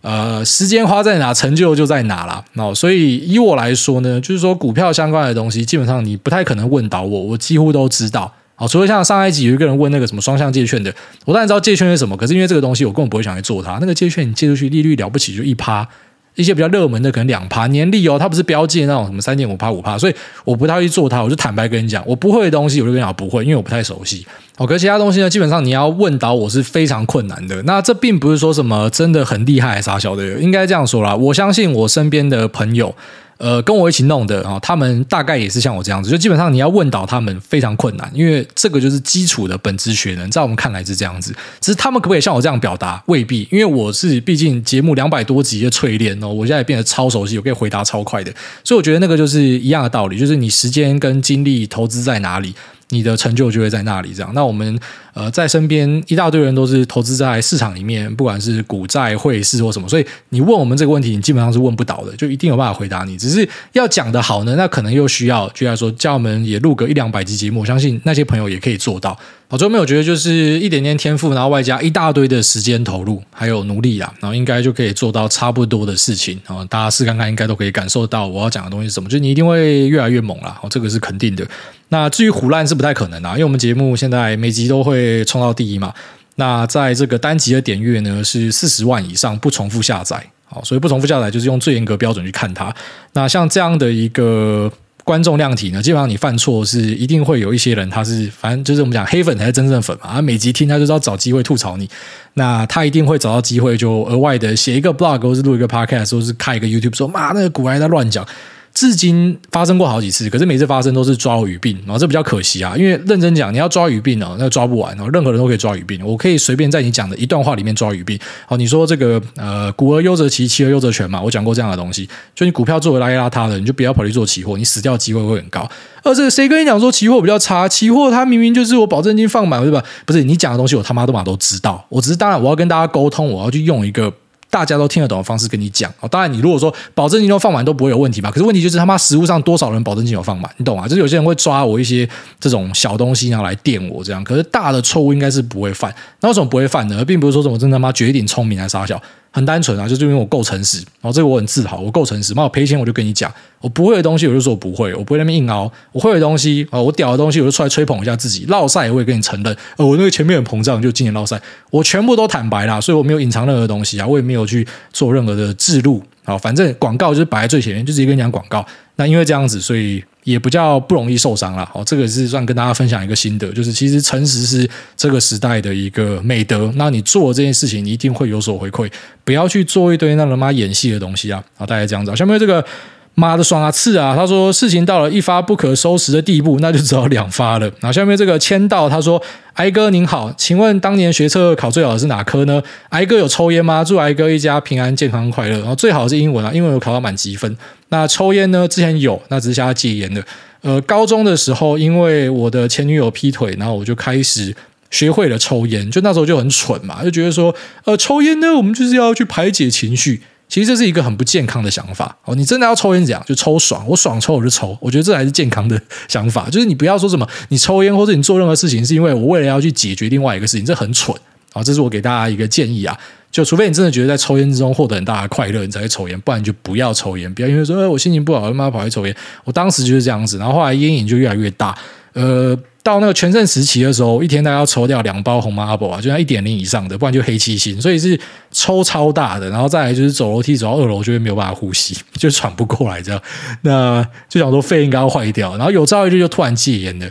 呃，时间花在哪，成就就在哪啦。哦，所以以我来说呢，就是说股票相关的东西，基本上你不太可能问倒我，我几乎都知道。好，除了像上一集有一个人问那个什么双向借券的，我当然知道借券是什么，可是因为这个东西我根本不会想去做它。那个借券你借出去利率了不起就一趴。一些比较热门的可能两趴年利哦，它不是标记那种什么三点五趴五趴，所以我不太会去做它。我就坦白跟你讲，我不会的东西我就跟你讲不会，因为我不太熟悉。哦，可其他东西呢，基本上你要问倒我是非常困难的。那这并不是说什么真的很厉害、傻小的，应该这样说啦。我相信我身边的朋友。呃，跟我一起弄的啊，他们大概也是像我这样子，就基本上你要问倒他们非常困难，因为这个就是基础的本质学能，在我们看来是这样子。只是他们可不可以像我这样表达，未必，因为我是毕竟节目两百多集的淬炼哦，我现在变得超熟悉，我可以回答超快的，所以我觉得那个就是一样的道理，就是你时间跟精力投资在哪里。你的成就就会在那里。这样，那我们呃在身边一大堆人都是投资在市场里面，不管是股债汇市或什么，所以你问我们这个问题，你基本上是问不倒的，就一定有办法回答你。只是要讲得好呢，那可能又需要，就像说叫我们也录个一两百集节目，我相信那些朋友也可以做到。好最后没有觉得就是一点点天赋，然后外加一大堆的时间投入，还有努力啦，然后应该就可以做到差不多的事情。然后大家试看看，应该都可以感受到我要讲的东西是什么，就你一定会越来越猛啦。哦，这个是肯定的。那至于唬烂是不太可能啊，因为我们节目现在每集都会被冲到第一嘛。那在这个单集的点阅呢是四十万以上，不重复下载。好，所以不重复下载就是用最严格标准去看它。那像这样的一个。观众量体呢，基本上你犯错是一定会有一些人，他是反正就是我们讲黑粉才是真正粉嘛。他每集听他就知道找机会吐槽你，那他一定会找到机会就额外的写一个 blog 或是录一个 podcast 或是开一个 YouTube 说妈那个股癌在乱讲。至今发生过好几次，可是每次发生都是抓我语病，然后这比较可惜啊。因为认真讲，你要抓语病哦，那抓不完哦。任何人都可以抓语病，我可以随便在你讲的一段话里面抓语病。好，你说这个呃，股而优则期，期而优则权嘛，我讲过这样的东西。就你股票作为邋里邋遢的，你就不要跑去做期货，你死掉机会会很高。而这个谁跟你讲说期货比较差？期货它明明就是我保证金放满，对吧？不是你讲的东西，我他妈都嘛都知道。我只是当然我要跟大家沟通，我要去用一个。大家都听得懂的方式跟你讲哦，当然你如果说保证金都放满都不会有问题吧？可是问题就是他妈实物上多少人保证金有放满，你懂吗？就是有些人会抓我一些这种小东西然后来电我这样，可是大的错误应该是不会犯。那为什么不会犯呢？并不是说什么真他妈绝顶聪明还是啥小。很单纯啊，就是因为我够诚实，然后这个我很自豪，我够诚实。那我赔钱我就跟你讲，我不会的东西我就说我不会，我不会那么硬凹。我会的东西啊，我屌的东西我就出来吹捧一下自己。落赛我也跟你承认，呃，我那个前面很膨胀，就今年落赛，我全部都坦白啦，所以我没有隐藏任何东西啊，我也没有去做任何的置入。好，反正广告就是摆在最前面，就直接跟你讲广告。那因为这样子，所以也不叫不容易受伤了。好，这个是算跟大家分享一个心得，就是其实诚实是这个时代的一个美德。那你做这件事情，你一定会有所回馈。不要去做一堆那他妈演戏的东西啊！好，大概这样子。下面这个。妈的爽啊刺啊！他说事情到了一发不可收拾的地步，那就只好两发了。然后下面这个签到，他说：“癌哥您好，请问当年学测考最好的是哪科呢？癌哥有抽烟吗？祝癌哥一家平安健康快乐。然后最好是英文啊，英文有考到满级分。那抽烟呢？之前有，那只是想要戒烟的。呃，高中的时候，因为我的前女友劈腿，然后我就开始学会了抽烟。就那时候就很蠢嘛，就觉得说，呃，抽烟呢，我们就是要去排解情绪。”其实这是一个很不健康的想法哦！你真的要抽烟，怎样就抽爽，我爽抽我就抽，我觉得这才是健康的想法。就是你不要说什么你抽烟或者你做任何事情，是因为我为了要去解决另外一个事情，这很蠢啊！这是我给大家一个建议啊！就除非你真的觉得在抽烟之中获得很大的快乐，你才会抽烟，不然就不要抽烟。不要因为说，哎，我心情不好，他妈跑去抽烟。我当时就是这样子，然后后来烟瘾就越来越大，呃。到那个全盛时期的时候，一天大概要抽掉两包红麻阿伯啊，就像一点零以上的，不然就黑七星，所以是抽超大的。然后再来就是走楼梯走到二楼就会没有办法呼吸，就喘不过来这样。那就想说肺应该要坏掉，然后有朝一日就突然戒烟了。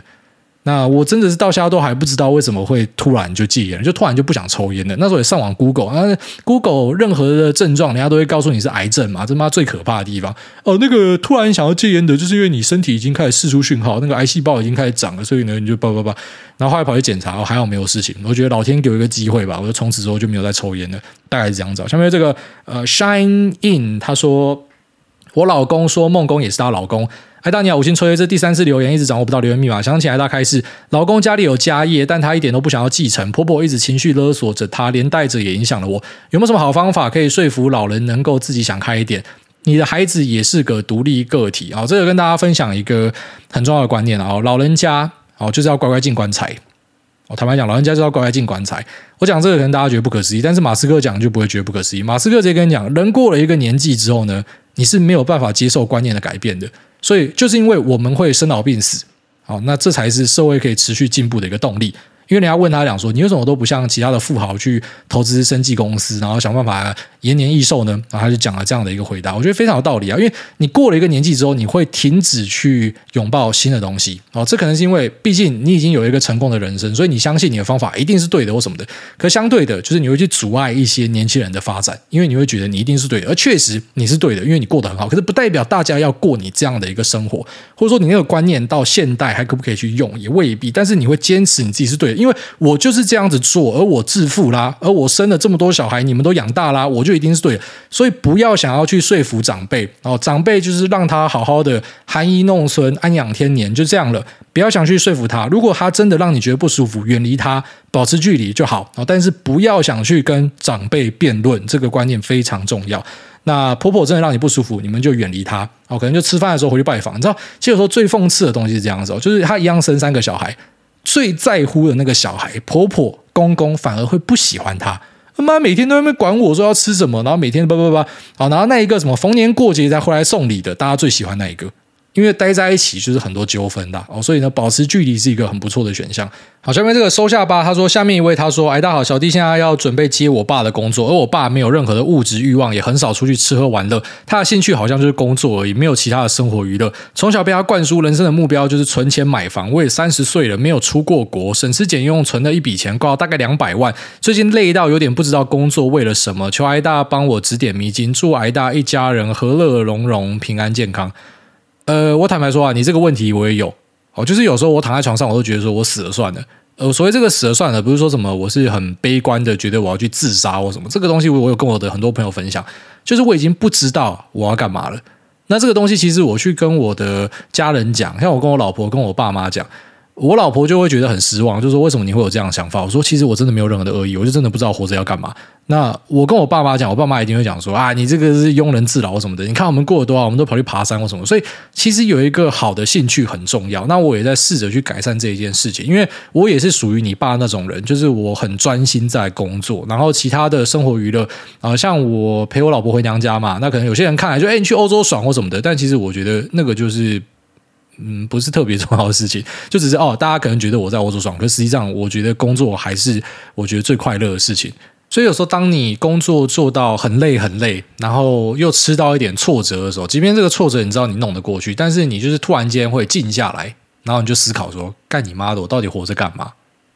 那我真的是到现在都还不知道为什么会突然就戒烟，就突然就不想抽烟了。那时候也上网 Google，那 Google 任何的症状，人家都会告诉你是癌症嘛，这妈最可怕的地方。哦，那个突然想要戒烟的，就是因为你身体已经开始释出讯号，那个癌细胞已经开始长了，所以呢你就叭叭叭，然后后来跑去检查，还好没有事情。我觉得老天给我一个机会吧，我就从此之后就没有再抽烟了，大概是这样子。下面这个呃 Shine In 他说，我老公说梦工也是他老公。艾大你好，五星吹，这第三次留言一直掌握不到留言密码。想起艾大开示，老公家里有家业，但他一点都不想要继承。婆婆一直情绪勒索着他，连带着也影响了我。有没有什么好方法可以说服老人能够自己想开一点？你的孩子也是个独立个体啊！这个跟大家分享一个很重要的观念啊！老人家哦就是要乖乖进棺材。我坦白讲，老人家就要乖乖进棺材。我讲这个可能大家觉得不可思议，但是马斯克讲就不会觉得不可思议。马斯克直接跟你讲，人过了一个年纪之后呢，你是没有办法接受观念的改变的。所以，就是因为我们会生老病死，好，那这才是社会可以持续进步的一个动力。因为人家问他讲说，你为什么都不像其他的富豪去投资生计公司，然后想办法延年益寿呢？然后他就讲了这样的一个回答，我觉得非常有道理啊。因为你过了一个年纪之后，你会停止去拥抱新的东西哦。这可能是因为毕竟你已经有一个成功的人生，所以你相信你的方法一定是对的或什么的。可相对的，就是你会去阻碍一些年轻人的发展，因为你会觉得你一定是对的，而确实你是对的，因为你过得很好。可是不代表大家要过你这样的一个生活，或者说你那个观念到现代还可不可以去用，也未必。但是你会坚持你自己是对的，因为我就是这样子做，而我致富啦，而我生了这么多小孩，你们都养大啦，我就一定是对的。所以不要想要去说服长辈哦，长辈就是让他好好的含饴弄孙、安养天年，就这样了。不要想去说服他，如果他真的让你觉得不舒服，远离他，保持距离就好。但是不要想去跟长辈辩论，这个观念非常重要。那婆婆真的让你不舒服，你们就远离她哦。可能就吃饭的时候回去拜访。你知道，其实说最讽刺的东西是这样子哦，就是她一样生三个小孩，最在乎的那个小孩，婆婆公公反而会不喜欢他。妈每天都在那边管我说要吃什么，然后每天叭叭叭，好，然后那一个什么逢年过节再回来送礼的，大家最喜欢那一个。因为待在一起就是很多纠纷的哦，所以呢，保持距离是一个很不错的选项。好，下面这个收下巴，他说下面一位他说，哎，大好，小弟现在要准备接我爸的工作，而我爸没有任何的物质欲望，也很少出去吃喝玩乐，他的兴趣好像就是工作而已，没有其他的生活娱乐。从小被他灌输人生的目标就是存钱买房，我也三十岁了，没有出过国，省吃俭用存了一笔钱，够大概两百万。最近累到有点不知道工作为了什么，求癌大帮我指点迷津，祝癌大一家人和乐融融，平安健康。呃，我坦白说啊，你这个问题我也有哦，就是有时候我躺在床上，我都觉得说我死了算了。呃，所谓这个死了算了，不是说什么我是很悲观的，觉得我要去自杀或什么。这个东西我有跟我的很多朋友分享，就是我已经不知道我要干嘛了。那这个东西其实我去跟我的家人讲，像我跟我老婆、跟我爸妈讲。我老婆就会觉得很失望，就说为什么你会有这样的想法？我说其实我真的没有任何的恶意，我就真的不知道活着要干嘛。那我跟我爸妈讲，我爸妈一定会讲说啊，你这个是庸人自扰什么的。你看我们过得多好，我们都跑去爬山或什么。所以其实有一个好的兴趣很重要。那我也在试着去改善这一件事情，因为我也是属于你爸那种人，就是我很专心在工作，然后其他的生活娱乐啊，像我陪我老婆回娘家嘛，那可能有些人看来就哎，你去欧洲爽或什么的，但其实我觉得那个就是。嗯，不是特别重要的事情，就只是哦，大家可能觉得我在欧洲爽，可实际上我觉得工作还是我觉得最快乐的事情。所以有时候当你工作做到很累很累，然后又吃到一点挫折的时候，即便这个挫折你知道你弄得过去，但是你就是突然间会静下来，然后你就思考说：干你妈的，我到底活着干嘛？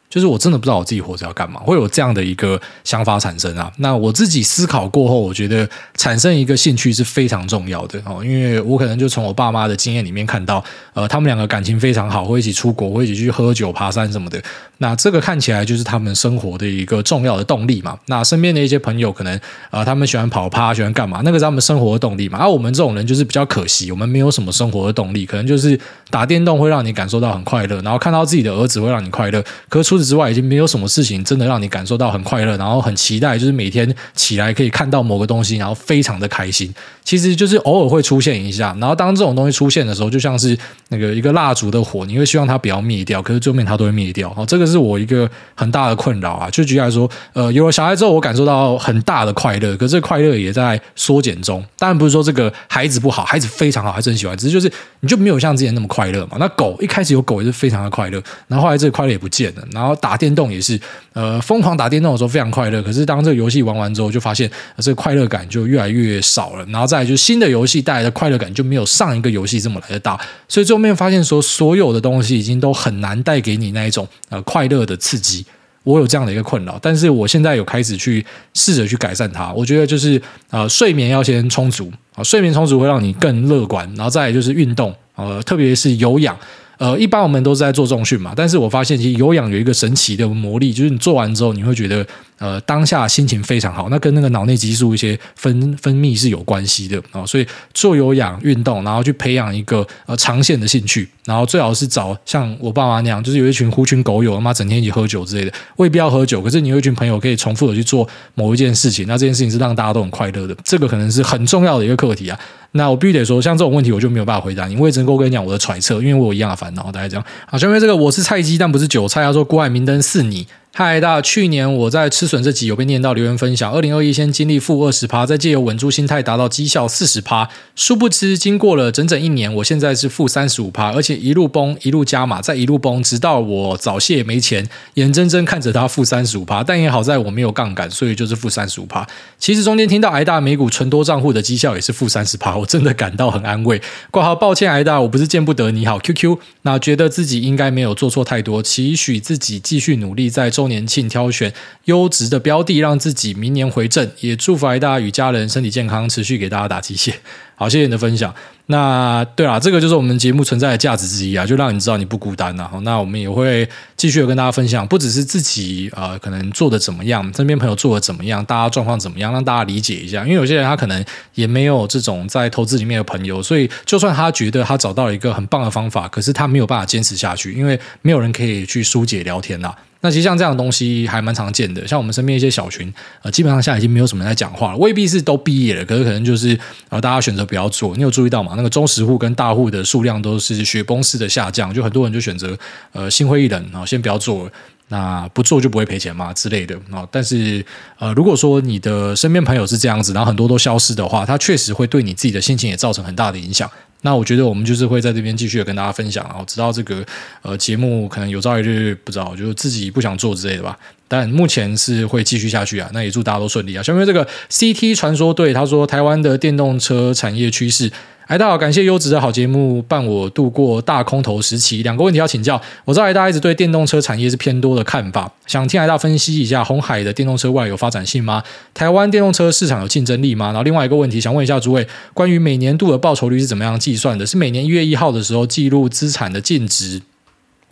就是我真的不知道我自己活着要干嘛，会有这样的一个想法产生啊。那我自己思考过后，我觉得产生一个兴趣是非常重要的哦，因为我可能就从我爸妈的经验里面看到，呃，他们两个感情非常好，会一起出国，会一起去喝酒、爬山什么的。那这个看起来就是他们生活的一个重要的动力嘛。那身边的一些朋友可能呃，他们喜欢跑趴，喜欢干嘛，那个是他们生活的动力嘛。而、啊、我们这种人就是比较可惜，我们没有什么生活的动力，可能就是打电动会让你感受到很快乐，然后看到自己的儿子会让你快乐。可是除此之外，已经没有什么事情真的让你感受到很快乐，然后很期待，就是每天起来可以看到某个东西，然后非常的开心。其实就是偶尔会出现一下，然后当这种东西出现的时候，就像是那个一个蜡烛的火，你会希望它不要灭掉，可是最后面它都会灭掉。哦，这个是我一个很大的困扰啊。就举例来说，呃，有了小孩之后，我感受到很大的快乐，可是快乐也在缩减中。当然不是说这个孩子不好，孩子非常好，还是很喜欢，只是就是你就没有像之前那么快乐嘛。那狗一开始有狗也是非常的快乐，然后后来这个快乐也不见了，然后然后打电动也是。呃，疯狂打电动的时候非常快乐，可是当这个游戏玩完之后，就发现这个快乐感就越来越少了。然后再来就是新的游戏带来的快乐感就没有上一个游戏这么来的大，所以最后面发现说，所有的东西已经都很难带给你那一种呃快乐的刺激。我有这样的一个困扰，但是我现在有开始去试着去改善它。我觉得就是呃睡眠要先充足啊，睡眠充足会让你更乐观。然后再来就是运动，呃，特别是有氧。呃，一般我们都是在做重训嘛，但是我发现其实有氧有一个神奇的魔力，就是你做完之后，你会觉得呃当下心情非常好，那跟那个脑内激素一些分分泌是有关系的啊、所以做有氧运动，然后去培养一个呃长线的兴趣，然后最好是找像我爸妈那样，就是有一群狐群狗友，他妈整天一起喝酒之类的，未必要喝酒，可是你有一群朋友可以重复的去做某一件事情，那这件事情是让大家都很快乐的，这个可能是很重要的一个课题啊。那我必须得说，像这种问题我就没有办法回答你。我也只能够跟你讲我的揣测，因为我有一样的烦恼。大概这样。好，下面这个我是菜鸡，但不是韭菜。他说：“郭海明灯是你。”嗨，大！去年我在吃笋这集有被念到留言分享，二零二一先经历负二十趴，再借由稳住心态达到绩效四十趴。殊不知，经过了整整一年，我现在是负三十五趴，而且一路崩，一路加码，再一路崩，直到我早泄没钱，眼睁睁看着它负三十五趴。但也好在我没有杠杆，所以就是负三十五趴。其实中间听到挨大美股纯多账户的绩效也是负三十趴，我真的感到很安慰。挂号，抱歉，挨大，我不是见不得你好。QQ，那觉得自己应该没有做错太多，期许自己继续努力，在中周年庆挑选优质的标的，让自己明年回正。也祝福癌大与家人身体健康，持续给大家打鸡血。好，谢谢你的分享。那对啊，这个就是我们节目存在的价值之一啊，就让你知道你不孤单啊。那我们也会继续跟大家分享，不只是自己呃可能做的怎么样，身边朋友做的怎么样，大家状况怎么样，让大家理解一下。因为有些人他可能也没有这种在投资里面的朋友，所以就算他觉得他找到了一个很棒的方法，可是他没有办法坚持下去，因为没有人可以去疏解聊天呐。那其实像这样的东西还蛮常见的，像我们身边一些小群，呃，基本上现在已经没有什么人在讲话了，未必是都毕业了，可是可能就是呃，大家选择不要做。你有注意到吗？那个中实户跟大户的数量都是雪崩式的下降，就很多人就选择呃心灰意冷，然后先不要做。那不做就不会赔钱嘛之类的啊。但是呃，如果说你的身边朋友是这样子，然后很多都消失的话，它确实会对你自己的心情也造成很大的影响。那我觉得我们就是会在这边继续跟大家分享，然后直到这个呃节目可能有朝一日不知道，就是自己不想做之类的吧。但目前是会继续下去啊。那也祝大家都顺利啊。下面这个 CT 传说对他说，台湾的电动车产业趋势。哎大家好，感谢优质的好节目伴我度过大空头时期。两个问题要请教，我知道癌大一直对电动车产业是偏多的看法，想听癌大分析一下红海的电动车未来有发展性吗？台湾电动车市场有竞争力吗？然后另外一个问题想问一下诸位，关于每年度的报酬率是怎么样计算的？是每年一月一号的时候记录资产的净值？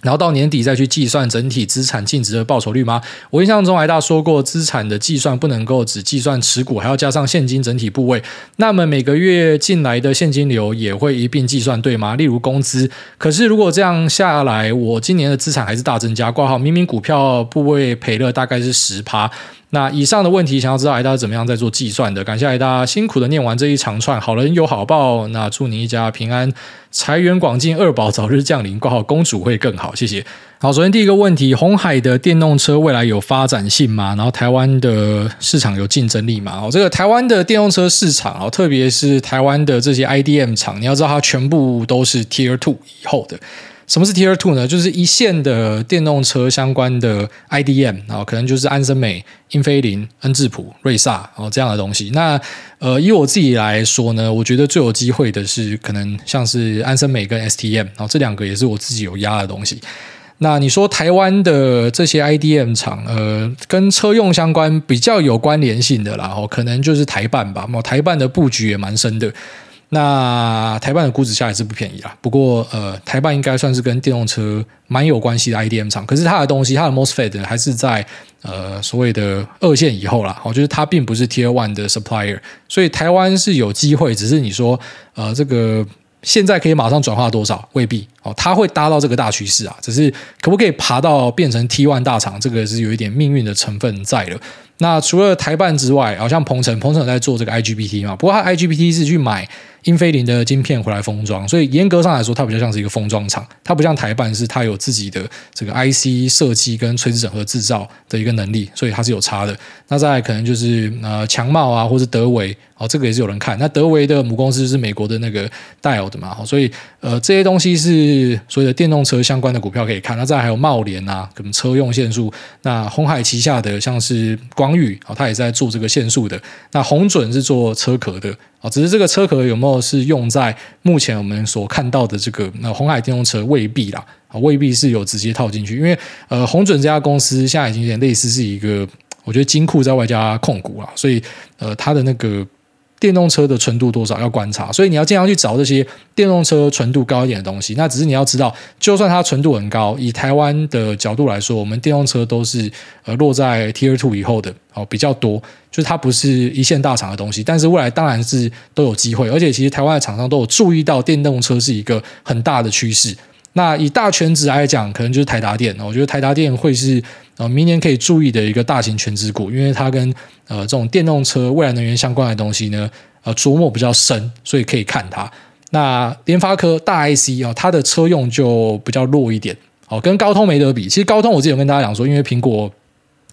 然后到年底再去计算整体资产净值的报酬率吗？我印象中艾大说过，资产的计算不能够只计算持股，还要加上现金整体部位。那么每个月进来的现金流也会一并计算，对吗？例如工资。可是如果这样下来，我今年的资产还是大增加。挂号明明股票部位赔了大概是十趴。那以上的问题，想要知道癌大怎么样在做计算的？感谢癌大辛苦的念完这一长串，好人有好报。那祝你一家平安，财源广进，二宝早日降临。挂号公主会更好，谢谢。好，首先第一个问题，红海的电动车未来有发展性吗？然后台湾的市场有竞争力吗？哦，这个台湾的电动车市场啊，特别是台湾的这些 IDM 厂，你要知道它全部都是 Tier Two 以后的。什么是 Tier Two 呢？就是一线的电动车相关的 IDM，啊可能就是安森美、英飞凌、恩智浦、瑞萨，然后这样的东西。那呃，以我自己来说呢，我觉得最有机会的是可能像是安森美跟 STM，然后这两个也是我自己有压的东西。那你说台湾的这些 IDM 厂，呃，跟车用相关比较有关联性的啦，然后可能就是台办吧。台办的布局也蛮深的。那台半的估值下也是不便宜啦，不过呃，台半应该算是跟电动车蛮有关系的 IDM 厂，可是它的东西，它的 MOSFET 还是在呃所谓的二线以后啦，哦，就是它并不是 Tier One 的 supplier，所以台湾是有机会，只是你说呃这个现在可以马上转化多少，未必哦，它会搭到这个大趋势啊，只是可不可以爬到变成 T One 大厂，这个是有一点命运的成分在的。那除了台半之外，好像鹏程，鹏程在做这个 IGBT 嘛，不过它 IGBT 是去买。英飞凌的晶片回来封装，所以严格上来说，它比较像是一个封装厂，它不像台办是它有自己的这个 IC 设计跟垂直整合制造的一个能力，所以它是有差的。那再可能就是呃强茂啊，或是德伟哦，这个也是有人看。那德微的母公司是美国的那个戴尔的嘛，所以呃这些东西是所谓的电动车相关的股票可以看。那再还有贸联啊，可能车用线束。那红海旗下的像是光裕啊，它也在做这个线束的。那红准是做车壳的。只是这个车壳有没有是用在目前我们所看到的这个那红海电动车未必啦，啊未必是有直接套进去，因为呃红准这家公司现在已经有点类似是一个我觉得金库在外加控股啦，所以呃它的那个。电动车的纯度多少要观察，所以你要经常去找这些电动车纯度高一点的东西。那只是你要知道，就算它纯度很高，以台湾的角度来说，我们电动车都是呃落在 Tier Two 以后的哦比较多，就是它不是一线大厂的东西。但是未来当然是都有机会，而且其实台湾的厂商都有注意到电动车是一个很大的趋势。那以大全值来讲，可能就是台达电。我觉得台达电会是呃明年可以注意的一个大型全值股，因为它跟呃这种电动车、未来能源相关的东西呢，呃琢磨比较深，所以可以看它。那联发科大 IC 啊，它的车用就比较弱一点，哦，跟高通没得比。其实高通我之前有跟大家讲说，因为苹果。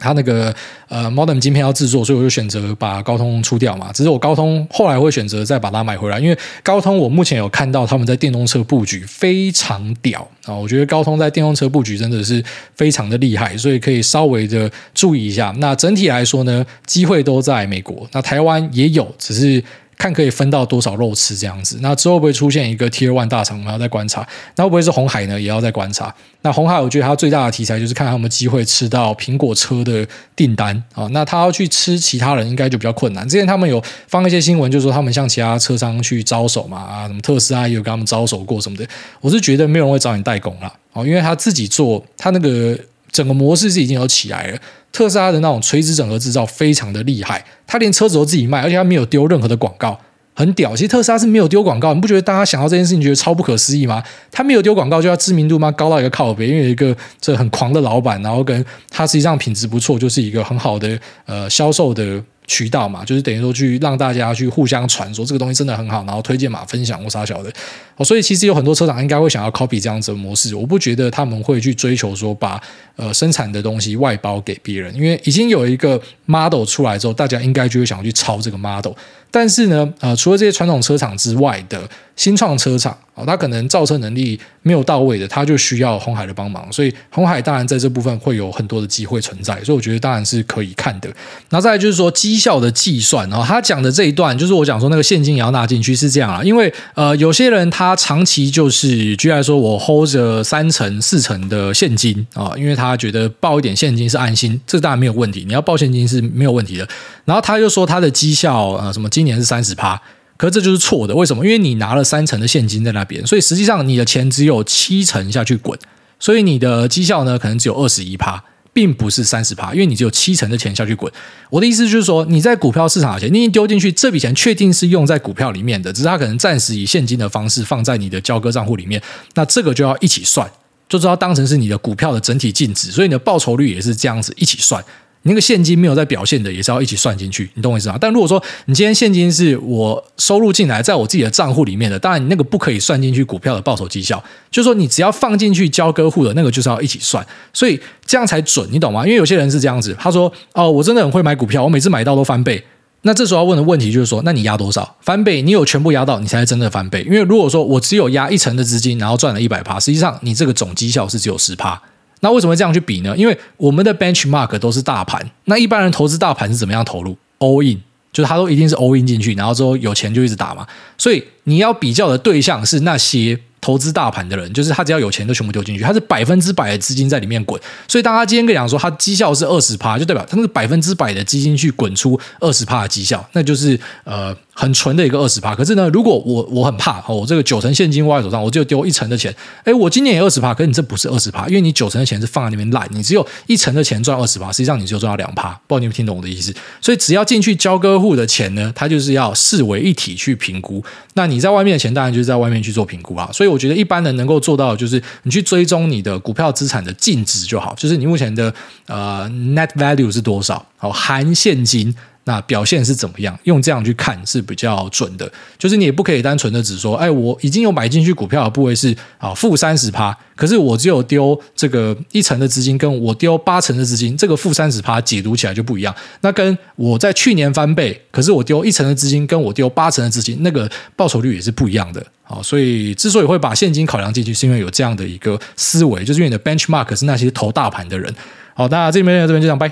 它那个呃，modem 晶片要制作，所以我就选择把高通出掉嘛。只是我高通后来会选择再把它买回来，因为高通我目前有看到他们在电动车布局非常屌啊！我觉得高通在电动车布局真的是非常的厉害，所以可以稍微的注意一下。那整体来说呢，机会都在美国，那台湾也有，只是看可以分到多少肉吃这样子。那之后会不会出现一个 Tier One 大厂，我们要再观察。那会不会是红海呢？也要再观察。那红海，我觉得它最大的题材就是看他有没有机会吃到苹果车的订单啊。那他要去吃其他人，应该就比较困难。之前他们有放一些新闻，就是说他们向其他车商去招手嘛，啊，什么特斯拉也有跟他们招手过什么的。我是觉得没有人会找你代工了，哦，因为他自己做，他那个整个模式是已经有起来了。特斯拉的那种垂直整合制造非常的厉害，他连车子都自己卖，而且他没有丢任何的广告，很屌。其实特斯拉是没有丢广告，你不觉得大家想到这件事情觉得超不可思议吗？他没有丢广告，就要知名度吗？高到一个靠北，因为一个这很狂的老板，然后跟他实际上品质不错，就是一个很好的呃销售的。渠道嘛，就是等于说去让大家去互相传说这个东西真的很好，然后推荐嘛，分享或啥小的。哦，所以其实有很多车厂应该会想要 copy 这样子的模式。我不觉得他们会去追求说把呃生产的东西外包给别人，因为已经有一个 model 出来之后，大家应该就会想要去抄这个 model。但是呢，呃，除了这些传统车厂之外的新创车厂啊，它可能造车能力没有到位的，它就需要红海的帮忙。所以红海当然在这部分会有很多的机会存在，所以我觉得当然是可以看的。然后再来就是说绩效的计算，然后他讲的这一段就是我讲说那个现金也要纳进去是这样啊，因为呃有些人他长期就是居然说我 hold 着三成四成的现金啊，因为他觉得抱一点现金是安心，这当然没有问题，你要抱现金是没有问题的。然后他就说他的绩效呃什么今年是三十趴，可这就是错的。为什么？因为你拿了三成的现金在那边，所以实际上你的钱只有七成下去滚，所以你的绩效呢可能只有二十一趴，并不是三十趴，因为你只有七成的钱下去滚。我的意思就是说，你在股票市场的钱你已经丢进去，这笔钱确定是用在股票里面的，只是它可能暂时以现金的方式放在你的交割账户里面，那这个就要一起算，就知道当成是你的股票的整体净值，所以你的报酬率也是这样子一起算。那个现金没有在表现的，也是要一起算进去，你懂我意思吗？但如果说你今天现金是我收入进来，在我自己的账户里面的，当然你那个不可以算进去股票的报酬绩效，就是说你只要放进去交割户的那个，就是要一起算，所以这样才准，你懂吗？因为有些人是这样子，他说：“哦，我真的很会买股票，我每次买到都翻倍。”那这时候要问的问题就是说，那你压多少翻倍？你有全部压到，你才是真的翻倍。因为如果说我只有压一成的资金，然后赚了一百趴，实际上你这个总绩效是只有十趴。那为什么这样去比呢？因为我们的 benchmark 都是大盘，那一般人投资大盘是怎么样投入？all in，就是他都一定是 all in 进去，然后之后有钱就一直打嘛。所以你要比较的对象是那些。投资大盘的人，就是他只要有钱就全部丢进去，他是百分之百的资金在里面滚。所以当他今天跟你讲说他绩效是二十趴，就代表他那个百分之百的基金去滚出二十趴的绩效，那就是呃很纯的一个二十趴。可是呢，如果我我很怕哦，我这个九成现金握在手上，我就丢一成的钱，诶，我今年也二十趴，可是你这不是二十趴，因为你九成的钱是放在那边烂，你只有一成的钱赚二十趴，实际上你只有赚到两趴。不知道你有没有听懂我的意思？所以只要进去交割户的钱呢，它就是要视为一体去评估。那你在外面的钱，当然就是在外面去做评估啊。所以我觉得一般人能够做到的就是你去追踪你的股票资产的净值就好，就是你目前的呃 net value 是多少，好含现金。那表现是怎么样？用这样去看是比较准的。就是你也不可以单纯的只说，哎，我已经有买进去股票的部位是啊负三十趴，可是我只有丢这个一成的资金，跟我丢八成的资金，这个负三十趴解读起来就不一样。那跟我在去年翻倍，可是我丢一成的资金，跟我丢八成的资金，那个报酬率也是不一样的。好，所以之所以会把现金考量进去，是因为有这样的一个思维，就是因为你的 benchmark 是那些投大盘的人。好，那这边这边就这样拜。